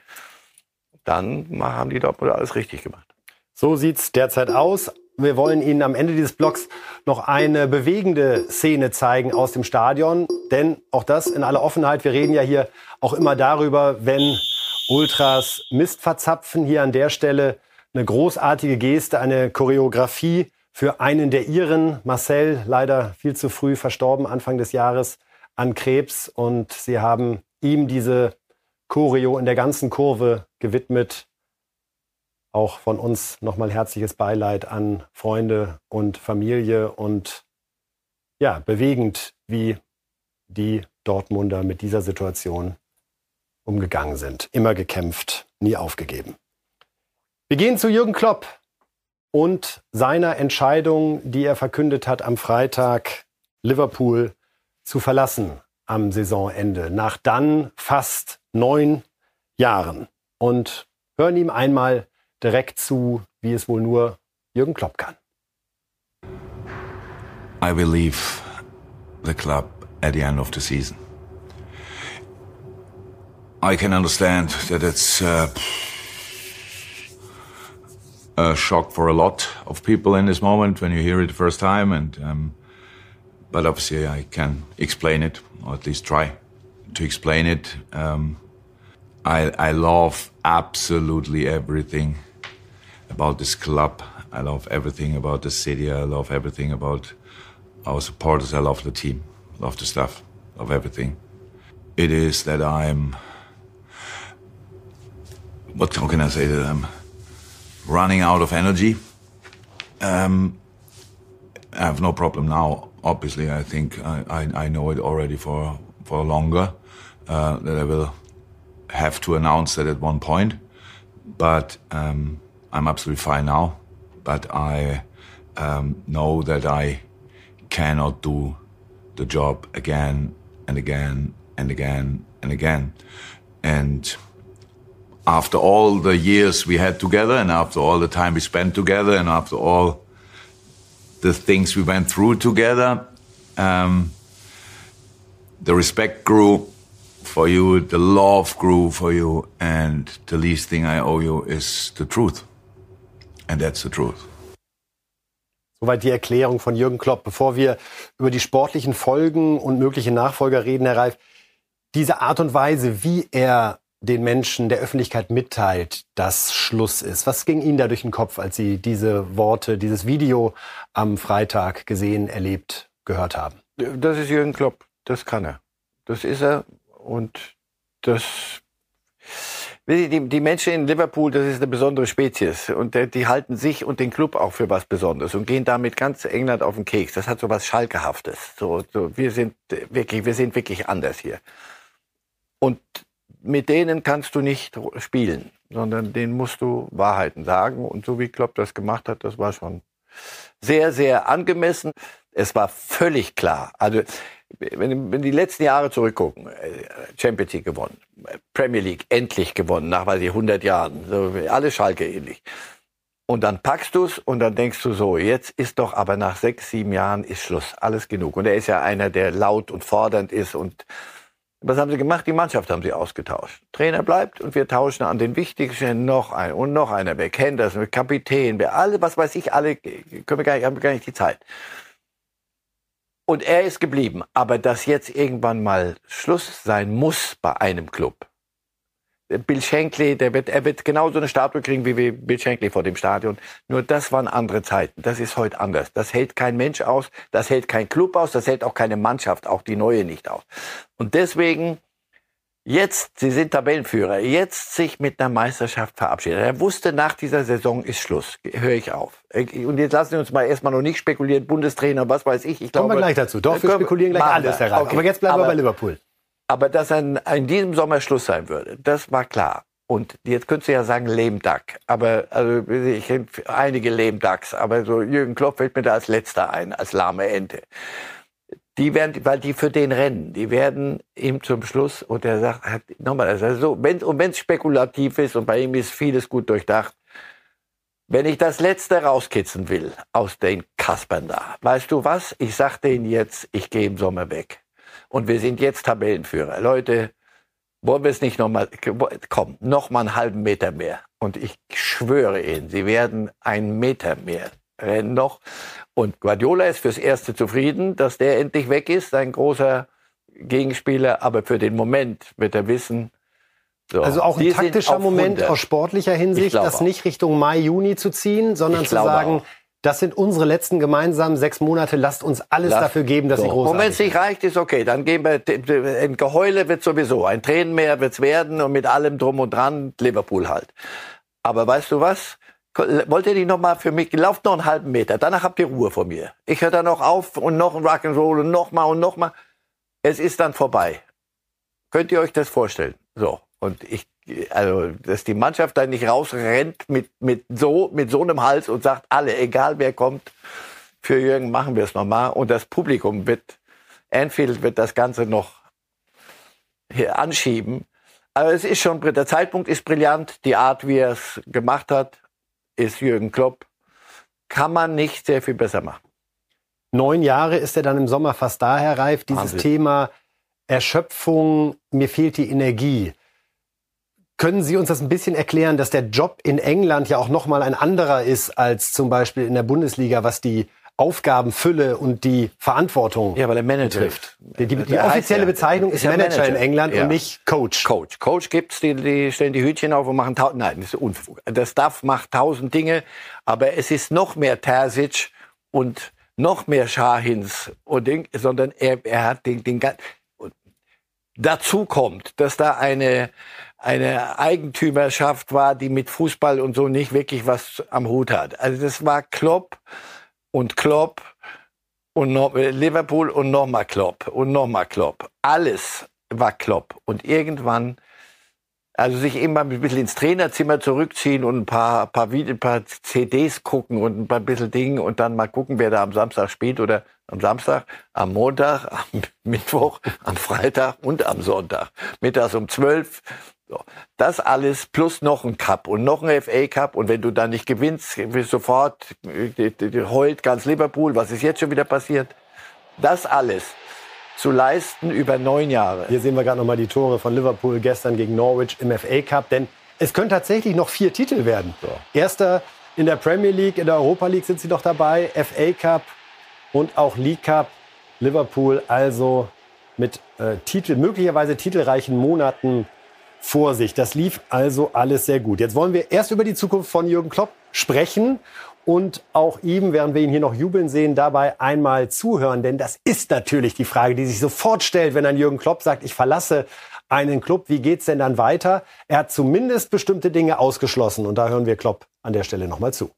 Speaker 1: dann haben die Dortmunder alles richtig gemacht.
Speaker 2: So sieht's derzeit aus. Wir wollen Ihnen am Ende dieses Blogs noch eine bewegende Szene zeigen aus dem Stadion. Denn auch das in aller Offenheit, wir reden ja hier auch immer darüber, wenn Ultras Mist verzapfen. Hier an der Stelle eine großartige Geste, eine Choreografie für einen der Iren, Marcel, leider viel zu früh verstorben Anfang des Jahres an Krebs. Und Sie haben ihm diese Choreo in der ganzen Kurve gewidmet. Auch von uns nochmal herzliches Beileid an Freunde und Familie und ja, bewegend, wie die Dortmunder mit dieser Situation umgegangen sind. Immer gekämpft, nie aufgegeben. Wir gehen zu Jürgen Klopp und seiner Entscheidung, die er verkündet hat am Freitag, Liverpool zu verlassen am Saisonende, nach dann fast neun Jahren. Und hören ihm einmal direkt zu, wie es wohl nur Jürgen Klopp kann.
Speaker 8: I will leave the club at the end of the season. I can understand that it's uh, a shock for a lot of people in this moment when you hear it the first time, and um, but obviously I can explain it, or at least try to explain it. Um, I I love absolutely everything about this club. I love everything about the city. I love everything about our supporters. I love the team. Love the stuff. Love everything. It is that I'm. What can I say that I'm running out of energy. Um, I have no problem now. Obviously, I think I, I, I know it already for for longer uh, that I will have to announce that at one point. But um, I'm absolutely fine now. But I um, know that I cannot do the job again and again and again and again. And after all the years we had together and after all the time we spent together and after all the things we went through together, um, the respect grew for you, the love grew for you, and the least thing I owe you is the truth. And that's the truth.
Speaker 2: Soweit die Erklärung von Jürgen Klopp. Bevor wir über die sportlichen Folgen und mögliche Nachfolger reden, Herr Reif, diese Art und Weise, wie er den Menschen der Öffentlichkeit mitteilt, dass Schluss ist. Was ging Ihnen da durch den Kopf, als Sie diese Worte, dieses Video am Freitag gesehen, erlebt, gehört haben?
Speaker 1: Das ist Jürgen Klopp. Das kann er. Das ist er. Und das, Die, die Menschen in Liverpool, das ist eine besondere Spezies. Und die halten sich und den Club auch für was Besonderes und gehen damit ganz England auf den Keks. Das hat so was Schalkehaftes. So, so, wir sind wirklich, wir sind wirklich anders hier. Und mit denen kannst du nicht spielen, sondern denen musst du Wahrheiten sagen. Und so wie Klopp das gemacht hat, das war schon sehr, sehr angemessen. Es war völlig klar. Also, wenn, wenn die letzten Jahre zurückgucken, äh, Champions League gewonnen, Premier League endlich gewonnen, nach, weiß ich, 100 Jahren, so, alles Schalke ähnlich. Und dann packst du's und dann denkst du so, jetzt ist doch aber nach sechs, sieben Jahren ist Schluss, alles genug. Und er ist ja einer, der laut und fordernd ist und was haben sie gemacht? Die Mannschaft haben sie ausgetauscht. Trainer bleibt und wir tauschen an den wichtigsten noch ein und noch einer weg. Henderson, Kapitän, wer alle, was weiß ich, alle, können wir gar nicht, haben wir gar nicht die Zeit. Und er ist geblieben. Aber dass jetzt irgendwann mal Schluss sein muss bei einem Club. Bill Shankly, der wird, er wird genauso eine Statue kriegen wie Bill Shankly vor dem Stadion. Nur das waren andere Zeiten. Das ist heute anders. Das hält kein Mensch aus. Das hält kein Club aus. Das hält auch keine Mannschaft, auch die neue nicht aus. Und deswegen jetzt, Sie sind Tabellenführer, jetzt sich mit einer Meisterschaft verabschieden. Er wusste, nach dieser Saison ist Schluss. Höre ich auf. Und jetzt lassen Sie uns mal erstmal noch nicht spekulieren, Bundestrainer, was weiß ich. ich
Speaker 2: glaube, Kommen wir gleich dazu. Doch, wir spekulieren gleich alles, Herr okay. Aber jetzt bleiben aber, wir bei Liverpool.
Speaker 1: Aber dass ein, in diesem Sommer Schluss sein würde, das war klar. Und jetzt könntest du ja sagen Lame Duck. Aber also ich kenne einige Lame Ducks, aber so Jürgen Klopp fällt mir da als letzter ein, als lahme Ente die werden, weil die für den rennen, die werden ihm zum Schluss, und er sagt, nochmal, also so, wenn, und wenn es spekulativ ist, und bei ihm ist vieles gut durchdacht, wenn ich das Letzte rauskitzen will aus den Kaspern da, weißt du was? Ich sag denen jetzt, ich gehe im Sommer weg. Und wir sind jetzt Tabellenführer. Leute, wollen wir es nicht nochmal, komm, noch mal einen halben Meter mehr. Und ich schwöre Ihnen, Sie werden einen Meter mehr rennen noch. Und Guardiola ist fürs Erste zufrieden, dass der endlich weg ist, sein großer Gegenspieler. Aber für den Moment wird er wissen,
Speaker 2: so, also auch ein taktischer Moment 100. aus sportlicher Hinsicht, das nicht Richtung Mai, Juni zu ziehen, sondern zu sagen, auch. das sind unsere letzten gemeinsamen sechs Monate, lasst uns alles Lass, dafür geben, dass so. sie groß
Speaker 1: Und wenn es nicht reicht, ist okay, dann gehen wir, ein Geheule wird sowieso, ein Tränenmeer wird's werden und mit allem drum und dran Liverpool halt. Aber weißt du was? Wollt ihr die noch mal für mich, lauft noch einen halben Meter, danach habt ihr Ruhe vor mir. Ich höre dann noch auf und noch ein Rock'n'Roll und noch mal und noch mal. Es ist dann vorbei. Könnt ihr euch das vorstellen? So. Und ich, also, dass die Mannschaft dann nicht rausrennt mit, mit so, mit so einem Hals und sagt, alle, egal wer kommt, für Jürgen machen wir es nochmal. Und das Publikum wird, Anfield wird das Ganze noch hier anschieben. Aber es ist schon, der Zeitpunkt ist brillant, die Art, wie er es gemacht hat, ist Jürgen Klopp. Kann man nicht sehr viel besser machen.
Speaker 2: Neun Jahre ist er dann im Sommer fast daher reif. Dieses Wahnsinn. Thema Erschöpfung, mir fehlt die Energie. Können Sie uns das ein bisschen erklären, dass der Job in England ja auch nochmal ein anderer ist als zum Beispiel in der Bundesliga, was die Aufgabenfülle und die Verantwortung
Speaker 1: ja, weil er Manager
Speaker 2: trifft. Die, die, die offizielle ja. Bezeichnung ist, ist Manager, Manager, in England ja. und nicht Coach.
Speaker 1: Coach. Coach gibt's, die, die stellen die Hütchen auf und machen tausend. Nein, das ist Unfug. Der Staff macht tausend Dinge, aber es ist noch mehr Terzic und noch mehr Schahins und Ding, sondern er, er hat den, den dazu kommt, dass da eine eine Eigentümerschaft war, die mit Fußball und so nicht wirklich was am Hut hat. Also das war Klopp und Klopp und noch, Liverpool und nochmal Klopp und nochmal Klopp. Alles war Klopp. Und irgendwann, also sich immer ein bisschen ins Trainerzimmer zurückziehen und ein paar, paar, ein paar CDs gucken und ein paar bisschen Dinge und dann mal gucken, wer da am Samstag spielt oder am Samstag, am Montag, am *laughs* Mittwoch, am Freitag und am Sonntag. Mittags um zwölf so. Das alles plus noch ein Cup und noch ein FA Cup und wenn du dann nicht gewinnst, sofort heult ganz Liverpool, was ist jetzt schon wieder passiert? Das alles zu leisten über neun Jahre.
Speaker 2: Hier sehen wir gerade noch mal die Tore von Liverpool gestern gegen Norwich im FA Cup, denn es können tatsächlich noch vier Titel werden. So. Erster in der Premier League, in der Europa League sind sie noch dabei, FA Cup und auch League Cup. Liverpool also mit äh, Titel, möglicherweise titelreichen Monaten vor sich. Das lief also alles sehr gut. Jetzt wollen wir erst über die Zukunft von Jürgen Klopp sprechen und auch ihm, während wir ihn hier noch jubeln sehen, dabei einmal zuhören. Denn das ist natürlich die Frage, die sich sofort stellt, wenn ein Jürgen Klopp sagt, ich verlasse einen Club. Wie geht's denn dann weiter? Er hat zumindest bestimmte Dinge ausgeschlossen und da hören wir Klopp an der Stelle nochmal zu.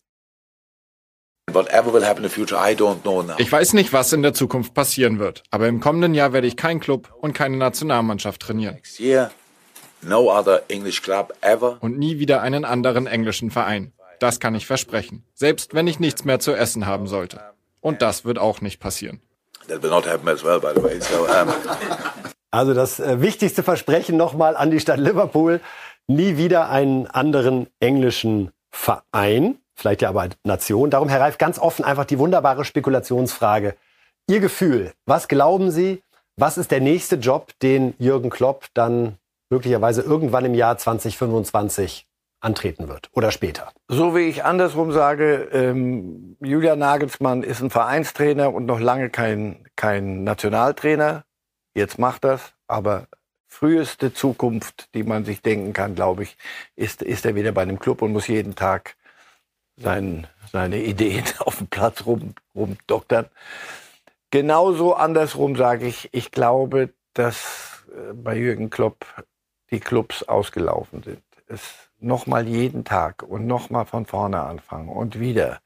Speaker 9: Ich weiß nicht, was in der Zukunft passieren wird, aber im kommenden Jahr werde ich keinen Club und keine Nationalmannschaft trainieren. Und nie wieder einen anderen englischen Verein. Das kann ich versprechen. Selbst wenn ich nichts mehr zu essen haben sollte. Und das wird auch nicht passieren.
Speaker 2: Also das äh, wichtigste Versprechen nochmal an die Stadt Liverpool. Nie wieder einen anderen englischen Verein vielleicht ja aber Nation. Darum, Herr Reif, ganz offen einfach die wunderbare Spekulationsfrage. Ihr Gefühl, was glauben Sie, was ist der nächste Job, den Jürgen Klopp dann möglicherweise irgendwann im Jahr 2025 antreten wird oder später?
Speaker 1: So wie ich andersrum sage, ähm, Julian Nagelsmann ist ein Vereinstrainer und noch lange kein, kein Nationaltrainer. Jetzt macht das, aber früheste Zukunft, die man sich denken kann, glaube ich, ist, ist er wieder bei einem Club und muss jeden Tag sein, seine Ideen *laughs* auf dem Platz rum, rumdoktern. Genauso andersrum sage ich, ich glaube, dass äh, bei Jürgen Klopp die Clubs ausgelaufen sind. Es nochmal jeden Tag und nochmal von vorne anfangen und wieder.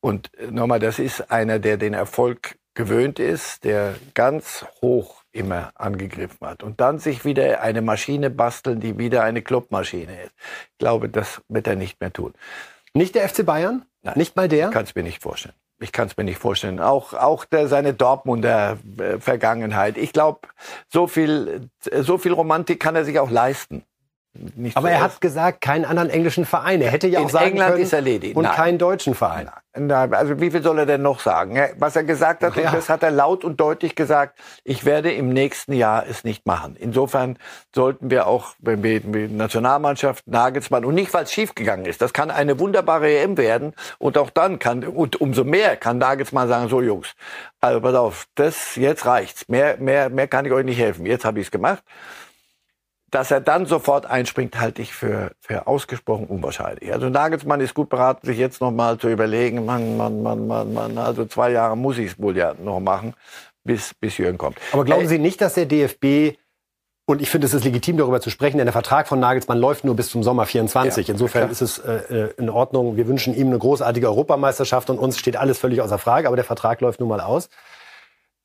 Speaker 1: Und äh, nochmal, das ist einer, der den Erfolg gewöhnt ist, der ganz hoch immer angegriffen hat. Und dann sich wieder eine Maschine basteln, die wieder eine Clubmaschine ist. Ich glaube, das wird er nicht mehr tun.
Speaker 2: Nicht der FC Bayern?
Speaker 1: Nein,
Speaker 2: nicht mal der?
Speaker 1: Ich kann es mir nicht vorstellen. Ich kann es mir nicht vorstellen. Auch, auch der, seine Dortmunder äh, Vergangenheit. Ich glaube, so viel, so viel Romantik kann er sich auch leisten.
Speaker 2: Nicht Aber er hat gesagt, keinen anderen englischen Verein. Er hätte ja auch
Speaker 1: In
Speaker 2: sagen
Speaker 1: England
Speaker 2: können,
Speaker 1: ist erledigt.
Speaker 2: und
Speaker 1: Nein.
Speaker 2: keinen deutschen Verein.
Speaker 1: Na, Also wie viel soll er denn noch sagen? Was er gesagt hat,
Speaker 2: Ja.
Speaker 1: und das hat er laut und deutlich gesagt, ich werde im nächsten Jahr es nicht machen. Insofern sollten wir auch, wenn wir mit Nationalmannschaft, Nagelsmann, und nicht, weil es schiefgegangen ist, das kann eine wunderbare EM werden und auch dann kann, und umso mehr kann Nagelsmann sagen, so Jungs, also pass auf, das, jetzt reicht's. Mehr, mehr, mehr kann ich euch nicht helfen. Jetzt habe ich es gemacht. Dass er dann sofort einspringt, halte ich für, für ausgesprochen unwahrscheinlich. Also Nagelsmann ist gut beraten, sich jetzt noch mal zu überlegen, Mann, Mann, Mann, Mann, Mann, also zwei Jahre muss ich es wohl ja noch machen, bis, bis Jürgen kommt.
Speaker 2: Aber glauben
Speaker 1: Äh,
Speaker 2: Sie nicht, dass der DFB und ich finde, es ist legitim, darüber zu sprechen, denn der Vertrag von Nagelsmann läuft nur bis zum Sommer 24.
Speaker 1: Ja,
Speaker 2: Insofern
Speaker 1: klar.
Speaker 2: ist es äh, in Ordnung. Wir wünschen ihm eine großartige Europameisterschaft und uns steht alles völlig außer Frage, aber der Vertrag läuft nun mal aus.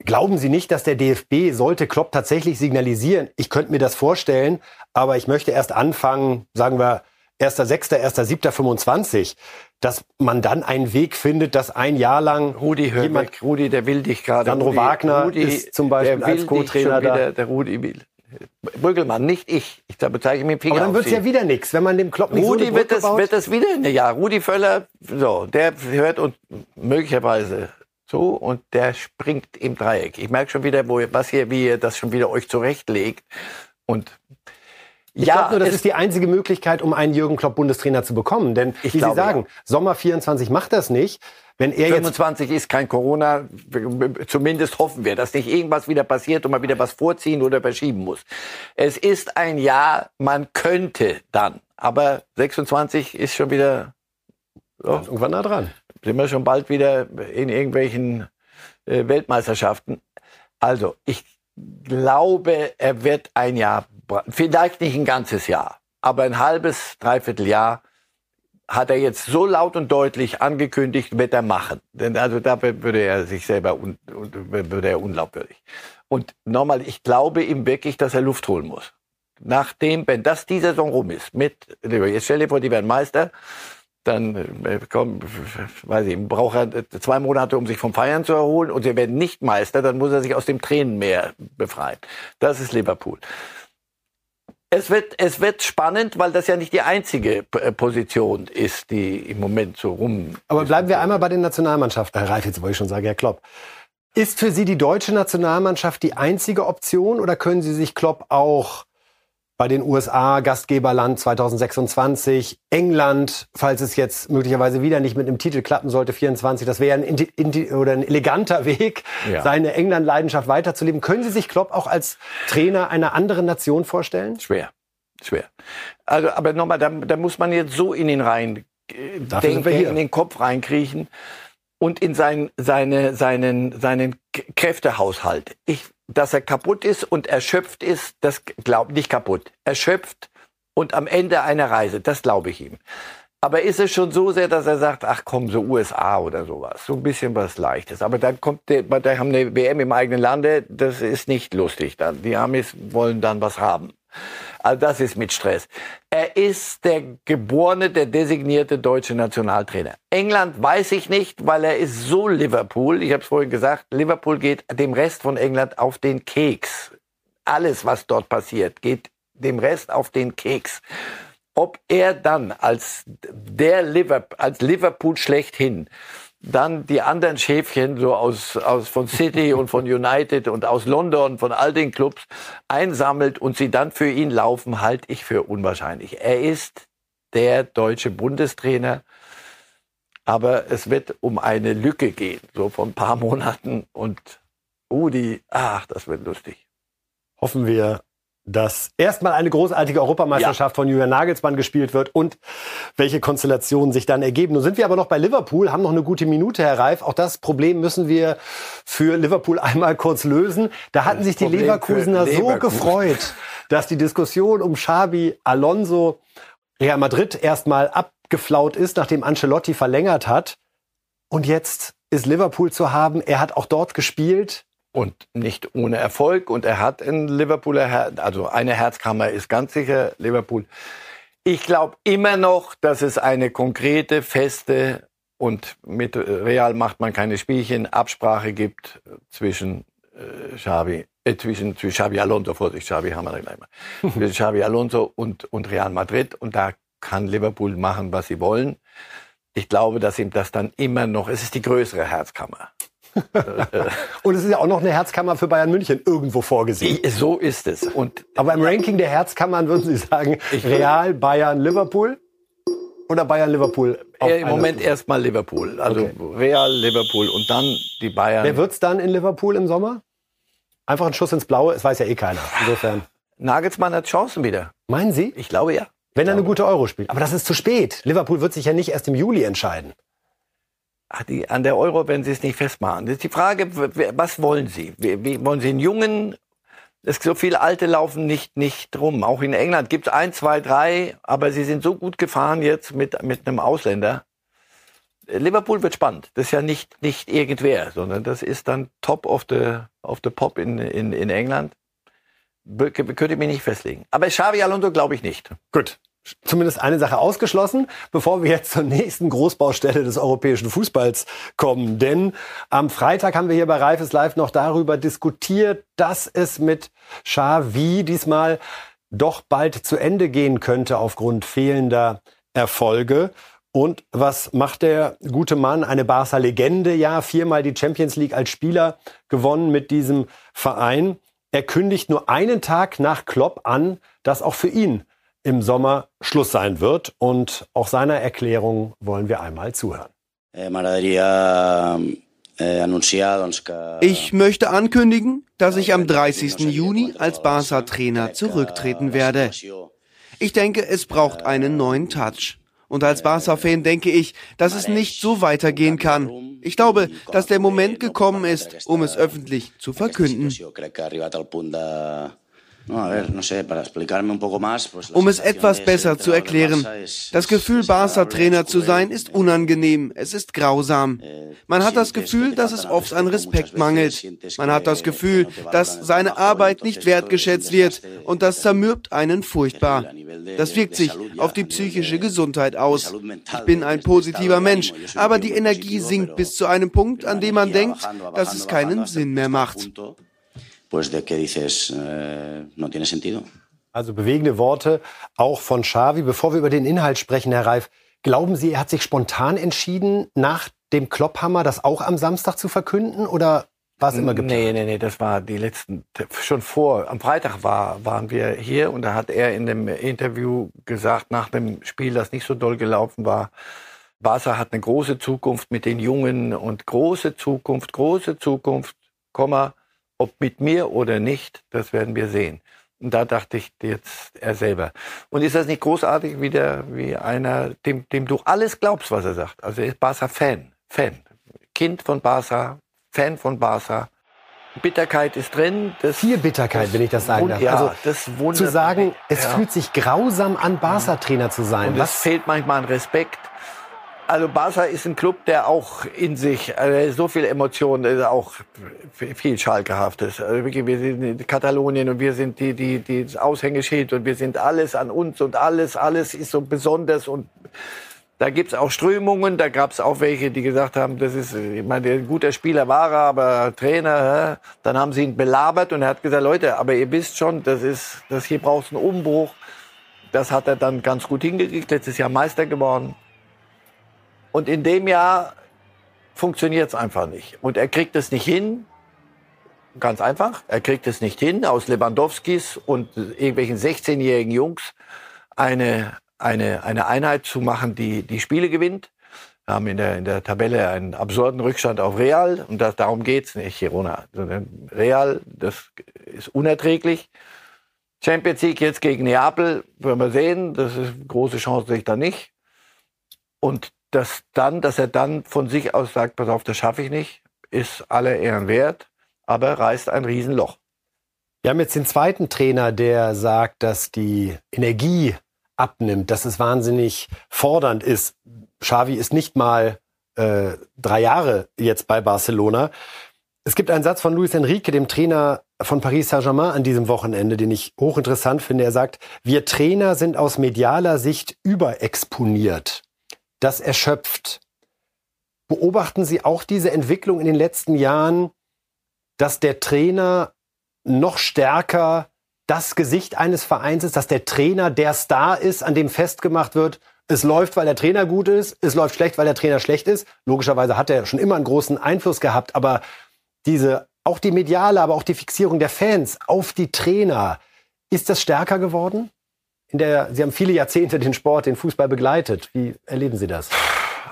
Speaker 2: Glauben Sie nicht, dass der DFB sollte Klopp tatsächlich signalisieren, ich könnte mir das vorstellen, aber ich möchte erst anfangen, sagen wir 1.6., 1.7.25, dass man dann einen Weg findet, dass ein Jahr lang
Speaker 1: Rudi, hör
Speaker 2: jemand
Speaker 1: weg. Rudi, der will dich gerade.
Speaker 2: Sandro
Speaker 1: Rudi,
Speaker 2: Wagner
Speaker 1: Rudi,
Speaker 2: ist zum Beispiel
Speaker 1: der
Speaker 2: als Co-Trainer da.
Speaker 1: wieder, Der Rudi will. Brüggelmann, nicht ich. Ich bezeichne mit dem Finger
Speaker 2: Aber dann wird's ja wieder nichts, wenn man dem Klopp nicht so
Speaker 1: Rudi
Speaker 2: eine
Speaker 1: wird das, wird das wieder Ja, Rudi Völler, so, der hört und möglicherweise so und der springt im Dreieck. Ich merke schon wieder, wo ihr, was hier, wie ihr das schon wieder euch zurechtlegt. Und
Speaker 2: Ich
Speaker 1: ja,
Speaker 2: glaube nur, das ist die einzige Möglichkeit, um einen Jürgen Klopp Bundestrainer zu bekommen. Denn
Speaker 1: Ich
Speaker 2: wie
Speaker 1: glaube,
Speaker 2: Sie sagen, Sommer 24 macht das nicht. Wenn er jetzt
Speaker 1: 25 ist kein Corona. Zumindest hoffen wir, dass nicht irgendwas wieder passiert und man wieder was vorziehen oder verschieben muss. Es ist ein Jahr, man könnte dann. Aber 26 ist schon wieder, so,
Speaker 2: irgendwann nah dran.
Speaker 1: Sind wir schon bald wieder in irgendwelchen äh, Weltmeisterschaften. Also, ich glaube, er wird ein Jahr, vielleicht nicht ein ganzes Jahr, aber ein halbes, dreiviertel Jahr hat er jetzt so laut und deutlich angekündigt, wird er machen. Denn also da würde er sich selber un, würde er unglaubwürdig. Und nochmal, ich glaube ihm wirklich, dass er Luft holen muss. Nachdem, wenn das die Saison rum ist, mit, jetzt stell dir vor, die werden Meister, dann äh, komm, weiß ich, braucht er zwei Monate, um sich vom Feiern zu erholen und sie werden nicht Meister, dann muss er sich aus dem Tränenmeer befreien. Das ist Liverpool. Es wird, es wird spannend, weil das ja nicht die einzige äh, Position ist, die im Moment so rum.
Speaker 2: Aber bleiben wir einmal bei den Nationalmannschaften. Herr Reif, jetzt wollte ich schon sagen, Herr Klopp. Ist für Sie die deutsche Nationalmannschaft die einzige Option oder können Sie sich Klopp auch bei den USA, Gastgeberland 2026, England, falls es jetzt möglicherweise wieder nicht mit einem Titel klappen sollte, 24, das wäre ein, oder ein eleganter Weg,
Speaker 1: Ja.
Speaker 2: seine England-Leidenschaft weiterzuleben. Können Sie sich Klopp auch als Trainer einer anderen Nation vorstellen?
Speaker 1: Schwer, schwer. Also, aber nochmal, da, da muss man jetzt so in ihn rein äh,
Speaker 2: Dafür
Speaker 1: denken, in den Kopf reinkriechen und in sein, seine, seinen, seinen Kräftehaushalt. Ich dass er kaputt ist und erschöpft ist, das glaubt nicht kaputt, erschöpft und am Ende einer Reise, das glaube ich ihm. Aber ist es schon so sehr, dass er sagt, ach komm, so USA oder sowas, so ein bisschen was Leichtes. Aber dann kommt, der, da haben eine WM im eigenen Lande, das ist nicht lustig. Dann die Amis wollen dann was haben. Also das ist mit Stress. Er ist der geborene, der designierte deutsche Nationaltrainer. England weiß ich nicht, weil er ist so Liverpool. Ich habe es vorhin gesagt, Liverpool geht dem Rest von England auf den Keks. Alles, was dort passiert, geht dem Rest auf den Keks ob er dann als der Liverpool, als Liverpool schlechthin dann die anderen Schäfchen so aus, aus von City und von United und aus London, von all den Clubs einsammelt und sie dann für ihn laufen, halte ich für unwahrscheinlich. Er ist der deutsche Bundestrainer, aber es wird um eine Lücke gehen, so von ein paar *laughs* Monaten und Udi, ach, das wird lustig.
Speaker 2: Hoffen wir dass erstmal eine großartige Europameisterschaft ja. von Julian Nagelsmann gespielt wird und welche Konstellationen sich dann ergeben. Nun sind wir aber noch bei Liverpool, haben noch eine gute Minute, Herr Reif. Auch das Problem müssen wir für Liverpool *laughs* einmal kurz lösen. Da hatten sich die Problem Leverkusener so gefreut, dass die Diskussion um Xabi Alonso Real Madrid erstmal abgeflaut ist, nachdem Ancelotti verlängert hat. Und jetzt ist Liverpool zu haben. Er hat auch dort gespielt
Speaker 1: und nicht ohne Erfolg. Und er hat in Liverpool, also eine Herzkammer ist ganz sicher Liverpool. Ich glaube immer noch, dass es eine konkrete, feste und mit Real macht man keine Spielchen, Absprache gibt zwischen äh, Xavi, äh, zwischen, zwischen Xavi Alonso, Vorsicht, Xavi haben wir gleich mal, *laughs* zwischen Xavi Alonso und, und Real Madrid. Und da kann Liverpool machen, was sie wollen. Ich glaube, dass ihm das dann immer noch, es ist die größere Herzkammer. *laughs*
Speaker 2: und es ist ja auch noch eine Herzkammer für Bayern München irgendwo vorgesehen.
Speaker 1: So ist es. Und
Speaker 2: Aber im Ranking der Herzkammern würden Sie sagen, *laughs* Real, Bayern, Liverpool? Oder Bayern, Liverpool?
Speaker 1: Im Moment erstmal Liverpool. Also okay. Real, Liverpool und dann die Bayern.
Speaker 2: Wer wird's dann in Liverpool im Sommer? Einfach ein Schuss ins Blaue, es weiß ja eh keiner. Insofern.
Speaker 1: Nagelsmann hat Chancen wieder.
Speaker 2: Meinen Sie?
Speaker 1: Ich glaube ja.
Speaker 2: Wenn er eine gute Euro spielt. Aber das ist zu spät. Liverpool wird sich ja nicht erst im Juli entscheiden.
Speaker 1: Die, an der Euro werden Sie es nicht festmachen. Das ist die Frage, was wollen Sie? Wie, wie, wollen Sie einen jungen? Es so viele Alte laufen nicht nicht rum. Auch in England gibt es ein, zwei, drei, aber sie sind so gut gefahren jetzt mit mit einem Ausländer. Liverpool wird spannend. Das ist ja nicht nicht irgendwer, sondern das ist dann Top of the of the Pop in in, in England. Könnte ich mich nicht festlegen. Aber Xavi Alonso glaube ich nicht.
Speaker 2: Gut zumindest eine Sache ausgeschlossen, bevor wir jetzt zur nächsten Großbaustelle des europäischen Fußballs kommen. Denn am Freitag haben wir hier bei Reifes Live noch darüber diskutiert, dass es mit Xavi diesmal doch bald zu Ende gehen könnte aufgrund fehlender Erfolge. Und was macht der gute Mann? Eine Barca-Legende, ja, viermal die Champions League als Spieler gewonnen mit diesem Verein. Er kündigt nur einen Tag nach Klopp an, dass auch für ihn im Sommer Schluss sein wird. Und auch seiner Erklärung wollen wir einmal zuhören.
Speaker 10: Eh, ich möchte ankündigen, dass ich am 30. Juni als Barca-Trainer zurücktreten werde. Ich denke, es braucht einen neuen Touch. Und als Barca-Fan denke ich, dass es nicht so weitergehen kann. Ich glaube, dass der Moment gekommen ist, um es öffentlich zu verkünden. Um es etwas besser zu erklären, das Gefühl, Barca-Trainer zu sein, ist unangenehm, es ist grausam.
Speaker 2: Eh,
Speaker 10: Man hat das Gefühl, dass es oft an Respekt mangelt. Man hat das Gefühl, dass seine Arbeit nicht wertgeschätzt wird und das zermürbt einen furchtbar. Das wirkt sich auf die psychische Gesundheit aus. Ich bin ein positiver Mensch, aber die Energie sinkt bis zu einem Punkt, an dem man denkt, dass es keinen Sinn mehr macht
Speaker 2: pues de que dices, eh, no tiene sentido. Also bewegende Worte auch von Xavi. Bevor wir über den Inhalt sprechen, Herr Reif, glauben Sie, er hat sich spontan entschieden, nach dem Klopphammer das auch am Samstag zu verkünden oder war es immer geplant?
Speaker 1: Nee, nee, nee, das war die letzten, schon vor, am Freitag war, waren wir hier und da hat er in dem Interview gesagt, nach dem Spiel, das nicht so doll gelaufen war, Barca hat eine große Zukunft mit den Jungen und große Zukunft, große Zukunft, Komma, ob mit mir oder nicht, das werden wir sehen. Und da dachte ich jetzt er selber. Und ist das nicht großartig, wie, der, wie einer, dem, dem du alles glaubst, was er sagt? Also er ist Barca-Fan. Fan. Kind von Barca, Fan von Barca. Bitterkeit ist drin.
Speaker 2: Das, Viel Bitterkeit, wenn ich das sagen darf.
Speaker 1: Ja,
Speaker 2: also
Speaker 1: das
Speaker 2: zu sagen, es ja. fühlt sich grausam an, Barca-Trainer zu sein.
Speaker 1: Und es fehlt manchmal an Respekt. Also Barca ist ein Club, der auch in sich also so viel Emotionen, auch viel Schalkehaftes. Also wirklich, wir sind in Katalonien und wir sind die, die, die das Aushängeschild und wir sind alles an uns und alles, alles ist so besonders und da gibt's auch Strömungen, da gab's auch welche, die gesagt haben, das ist, ich meine, ein guter Spieler war er, aber Trainer, dann haben sie ihn belabert und er hat gesagt, Leute, aber ihr wisst schon, das ist, das hier braucht einen Umbruch. Das hat er dann ganz gut hingekriegt, letztes Jahr Meister geworden. Und in dem Jahr funktioniert's einfach nicht. Und er kriegt es nicht hin, ganz einfach, er kriegt es nicht hin, aus Lewandowskis und irgendwelchen 16-jährigen Jungs eine eine, eine Einheit zu machen, die die Spiele gewinnt. Wir haben in der, in der Tabelle einen absurden Rückstand auf Real und das, darum geht's nicht, Girona. Real, das ist unerträglich. Champions League jetzt gegen Neapel, werden wir sehen, das ist große Chance sich da nicht. Und dass dann, dass er dann von sich aus sagt, pass auf, das schaffe ich nicht, ist aller Ehren wert, aber reißt ein Riesenloch.
Speaker 2: Wir haben jetzt den zweiten Trainer, der sagt, dass die Energie abnimmt, dass es wahnsinnig fordernd ist. Xavi ist nicht mal äh, drei Jahre jetzt bei Barcelona. Es gibt einen Satz von Luis Enrique, dem Trainer von Paris Saint-Germain an diesem Wochenende, den ich hochinteressant finde. Er sagt, wir Trainer sind aus medialer Sicht überexponiert. Das erschöpft. Beobachten Sie auch diese Entwicklung in den letzten Jahren, dass der Trainer noch stärker das Gesicht eines Vereins ist, dass der Trainer der Star ist, an dem festgemacht wird, es läuft, weil der Trainer gut ist, es läuft schlecht, weil der Trainer schlecht ist. Logischerweise hat er schon immer einen großen Einfluss gehabt, aber diese, auch die mediale, aber auch die Fixierung der Fans auf die Trainer, ist das stärker geworden? In der, Sie haben viele Jahrzehnte den Sport, den Fußball begleitet. Wie erleben Sie das?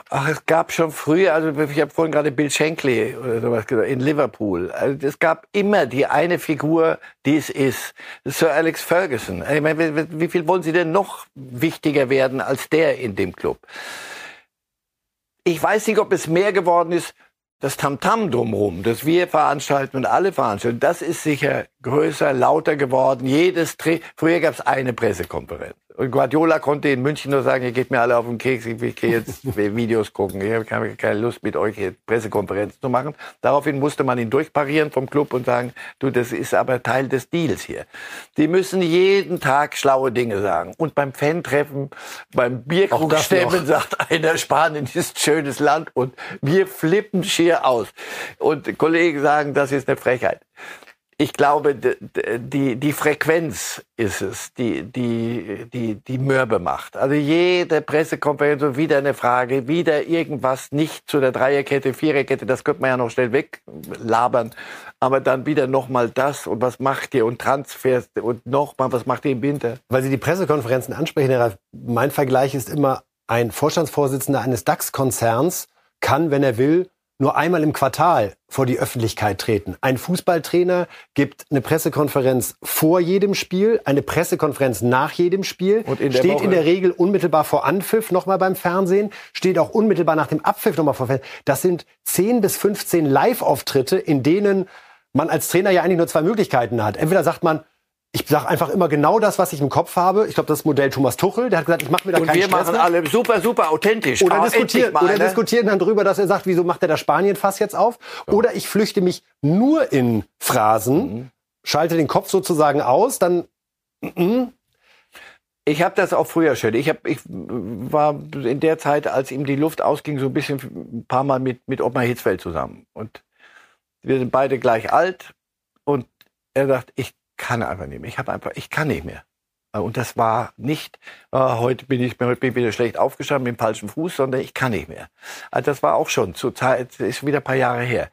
Speaker 1: Ach, es gab schon früher, also ich habe vorhin gerade Bill Shankly oder sowas gesagt, in Liverpool. Also es gab immer die eine Figur, die es ist. Sir Alex Ferguson. Ich meine, wie viel wollen Sie denn noch wichtiger werden als der in dem Club? Ich weiß nicht, ob es mehr geworden ist, das Tamtam drumherum, das wir veranstalten und alle veranstalten, das ist sicher größer, lauter geworden. Jedes Dreh, früher gab es eine Pressekonferenz. Und Guardiola konnte in München nur sagen, ihr geht mir alle auf den Keks, ich, ich gehe jetzt *laughs* Videos gucken. Ich habe keine Lust, mit euch hier Pressekonferenzen zu machen. Daraufhin musste man ihn durchparieren vom Club und sagen, du, das ist aber Teil des Deals hier. Die müssen jeden Tag schlaue Dinge sagen. Und beim Fan-Treffen, beim Bierkrugstemmen sagt *laughs* einer, Spanien ist ein schönes Land und wir flippen schier aus. Und Kollegen sagen, das ist eine Frechheit ich glaube, die, die Frequenz ist es, die, die, die, die Mürbe macht. Also jede Pressekonferenz und wieder eine Frage, wieder irgendwas nicht zu der Dreierkette, Viererkette, das könnte man ja noch schnell weglabern. Aber dann wieder nochmal das und was macht ihr und Transfers und nochmal, was macht ihr im Winter?
Speaker 2: Weil Sie die Pressekonferenzen ansprechen, Herr Ralf, mein Vergleich ist immer, ein Vorstandsvorsitzender eines DAX-Konzerns kann, wenn er will, nur einmal im Quartal vor die Öffentlichkeit treten. Ein Fußballtrainer gibt eine Pressekonferenz vor jedem Spiel, eine Pressekonferenz nach jedem Spiel, Und in steht Woche. in der Regel unmittelbar vor Anpfiff nochmal beim Fernsehen, steht auch unmittelbar nach dem Abpfiff nochmal vor Fernsehen. Das sind 10 bis 15 Live-Auftritte, in denen man als Trainer ja eigentlich nur zwei Möglichkeiten hat. Entweder sagt man, ich sage einfach immer genau das, was ich im Kopf habe. Ich glaube, das Modell Thomas Tuchel, der hat gesagt, ich mache mir da
Speaker 1: und
Speaker 2: keinen
Speaker 1: wir Stress machen mehr. alle super, super authentisch.
Speaker 2: Oder, diskutieren, oder ne? diskutieren dann drüber, dass er sagt, wieso macht er das Spanien-Fass jetzt auf? Ja. Oder ich flüchte mich nur in Phrasen, mhm. schalte den Kopf sozusagen aus, dann...
Speaker 1: Mm, ich habe das auch früher schon. Ich, hab, ich war in der Zeit, als ihm die Luft ausging, so ein bisschen ein paar Mal mit, mit Ottmar Hitzfeld zusammen. Und wir sind beide gleich alt. Und er sagt, ich kann einfach nicht mehr. Ich habe einfach, ich kann nicht mehr. Äh, und das war nicht, äh, heute bin ich heute bin ich wieder schlecht aufgestanden mit dem falschen Fuß, sondern ich kann nicht mehr. Also das war auch schon zur Zeit, ist wieder ein paar Jahre her.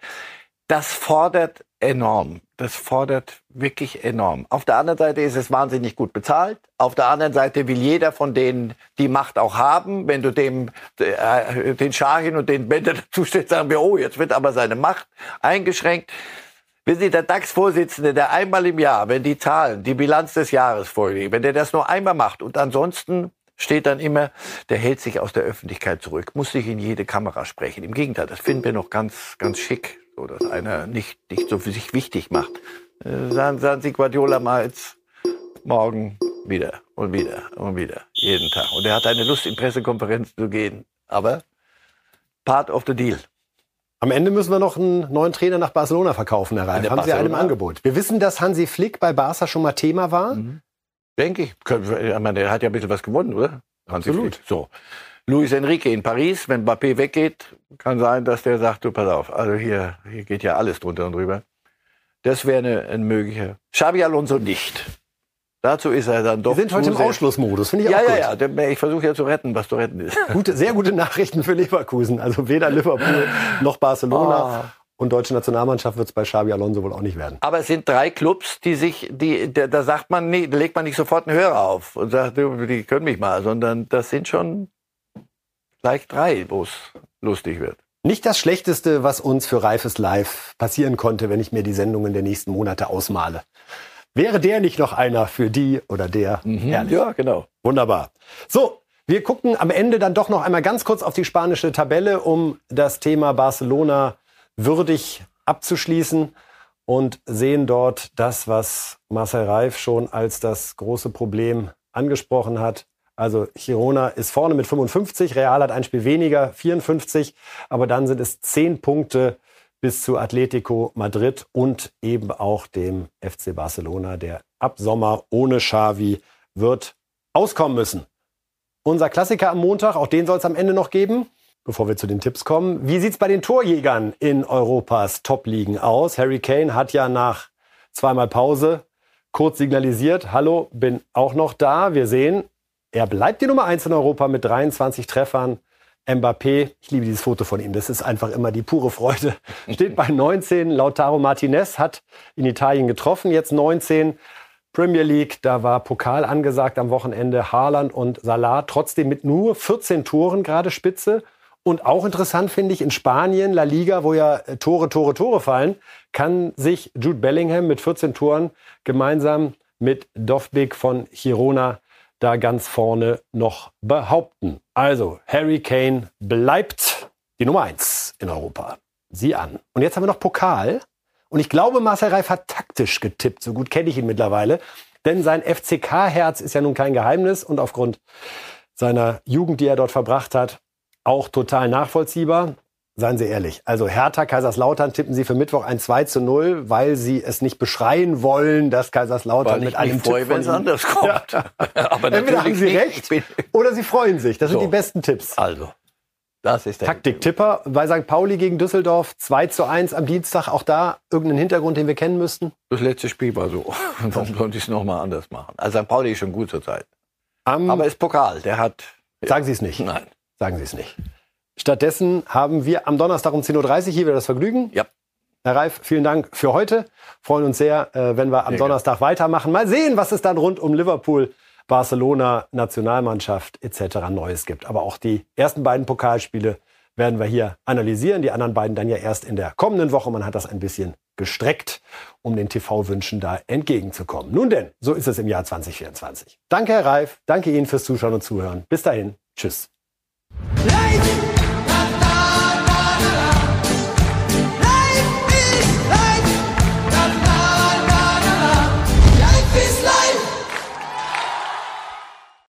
Speaker 1: Das fordert enorm. Das fordert wirklich enorm. Auf der anderen Seite ist es wahnsinnig gut bezahlt. Auf der anderen Seite will jeder von denen die Macht auch haben. Wenn du dem äh, den Schahin und den Bänder *laughs* dazu stellst, sagen wir, oh, jetzt wird aber seine Macht eingeschränkt. Wissen Sie, der DAX-Vorsitzende, der einmal im Jahr, wenn die Zahlen, die Bilanz des Jahres vorliegen, wenn der das nur einmal macht und ansonsten steht dann immer, der hält sich aus der Öffentlichkeit zurück, muss sich in jede Kamera sprechen. Im Gegenteil, das finden wir noch ganz, ganz schick. So, dass einer nicht, nicht so für sich wichtig macht. Äh, sagen, sagen Sie Guardiola mal jetzt morgen wieder und wieder und wieder, jeden Tag. Und er hat eine Lust, in Pressekonferenzen zu gehen. Aber part of the deal.
Speaker 2: Am Ende müssen wir noch einen neuen Trainer nach Barcelona verkaufen, Herr Reif. Haben Sie einen im Angebot? Wir wissen, dass Hansi Flick bei Barca schon mal Thema war. Mhm.
Speaker 1: Denke ich. ich meine, der hat ja ein bisschen was gewonnen, oder?
Speaker 2: Hansi Absolut.
Speaker 1: Flick. So. Luis Enrique in Paris, wenn Mbappé weggeht, kann sein, dass der sagt, du pass auf, also hier, hier geht ja alles drunter und drüber. Das wäre eine, ein möglicher. Xabi Alonso nicht. Dazu ist er dann doch.
Speaker 2: Wir sind heute im Ausschlussmodus, finde ich
Speaker 1: ja,
Speaker 2: auch
Speaker 1: gut. Ja, ja, ich versuche ja zu retten, was zu retten ist. *laughs*
Speaker 2: Gute, sehr gute Nachrichten für Leverkusen. Also weder Liverpool noch Barcelona. Oh. Und deutsche Nationalmannschaft wird es bei Xabi Alonso wohl auch nicht werden.
Speaker 1: Aber es sind drei Clubs, die sich, die, da, da sagt man nicht, da legt man nicht sofort einen Hörer auf und sagt, die können mich mal, sondern das sind schon gleich drei, wo es lustig wird.
Speaker 2: Nicht das Schlechteste, was uns für Reifes Live passieren konnte, wenn ich mir die Sendungen der nächsten Monate ausmale. Wäre der nicht noch einer für die oder der?
Speaker 1: Mhm. Ja, genau.
Speaker 2: Wunderbar. So, wir gucken am Ende dann doch noch einmal ganz kurz auf die spanische Tabelle, um das Thema Barcelona würdig abzuschließen und sehen dort das, was Marcel Reif schon als das große Problem angesprochen hat. Also Girona ist vorne mit 55, Real hat ein Spiel weniger, 54, aber dann sind es 10 Punkte bis zu Atletico Madrid und eben auch dem FC Barcelona, der ab Sommer ohne Xavi wird auskommen müssen. Unser Klassiker am Montag, auch den soll es am Ende noch geben. Bevor wir zu den Tipps kommen, wie sieht's bei den Torjägern in Europas Top-Ligen aus? Harry Kane hat ja nach zweimal Pause kurz signalisiert, hallo, bin auch noch da. Wir sehen, er bleibt die Nummer eins in Europa mit 23 Treffern. Mbappé, ich liebe dieses Foto von ihm, das ist einfach immer die pure Freude. *laughs* Steht bei 19. Lautaro Martinez hat in Italien getroffen, jetzt 19. Premier League, da war Pokal angesagt am Wochenende. Haaland und Salah trotzdem mit nur 14 Toren gerade Spitze. Und auch interessant finde ich, in Spanien, La Liga, wo ja äh, Tore, Tore, Tore fallen, kann sich Jude Bellingham mit 14 Toren gemeinsam mit Dovbik von Girona da ganz vorne noch behaupten. Also, Harry Kane bleibt die Nummer eins in Europa. Sieh an. Und jetzt haben wir noch Pokal. Und ich glaube, Marcel Reif hat taktisch getippt. So gut kenne ich ihn mittlerweile. Denn sein FCK-Herz ist ja nun kein Geheimnis und aufgrund seiner Jugend, die er dort verbracht hat, auch total nachvollziehbar. Seien Sie ehrlich. Also Hertha, Kaiserslautern tippen Sie für Mittwoch ein 2 zu 0, weil Sie es nicht beschreien wollen, dass Kaiserslautern mit einem
Speaker 1: Tipp freue, wenn es anders kommt. Ja. *laughs*
Speaker 2: Aber Entweder haben Sie recht oder Sie freuen sich. Das so. sind die besten Tipps.
Speaker 1: Also, das ist der
Speaker 2: Taktik-Tipper. Bei St. Pauli gegen Düsseldorf 2 zu 1 am Dienstag. Auch da irgendeinen Hintergrund, den wir kennen müssten?
Speaker 1: Das letzte Spiel war so. Warum sollte ich es nochmal anders machen? Also St. Pauli ist schon gut zurzeit. Um, Aber ist Pokal. Der hat...
Speaker 2: Sagen Sie es nicht.
Speaker 1: Nein.
Speaker 2: Sagen Sie es nicht. Stattdessen haben wir am Donnerstag um 10.30 Uhr hier wieder das Vergnügen.
Speaker 1: Ja.
Speaker 2: Herr Reif, vielen Dank für heute. Freuen uns sehr, äh, wenn wir am sehr Donnerstag gerne. weitermachen. Mal sehen, was es dann rund um Liverpool, Barcelona, Nationalmannschaft etc. Neues gibt. Aber auch die ersten beiden Pokalspiele werden wir hier analysieren. Die anderen beiden dann ja erst in der kommenden Woche. Man hat das ein bisschen gestreckt, um den TV-Wünschen da entgegenzukommen. Nun denn, so ist es im Jahr 2024. Danke, Herr Reif. Danke Ihnen fürs Zuschauen und Zuhören. Bis dahin. Tschüss. Hey!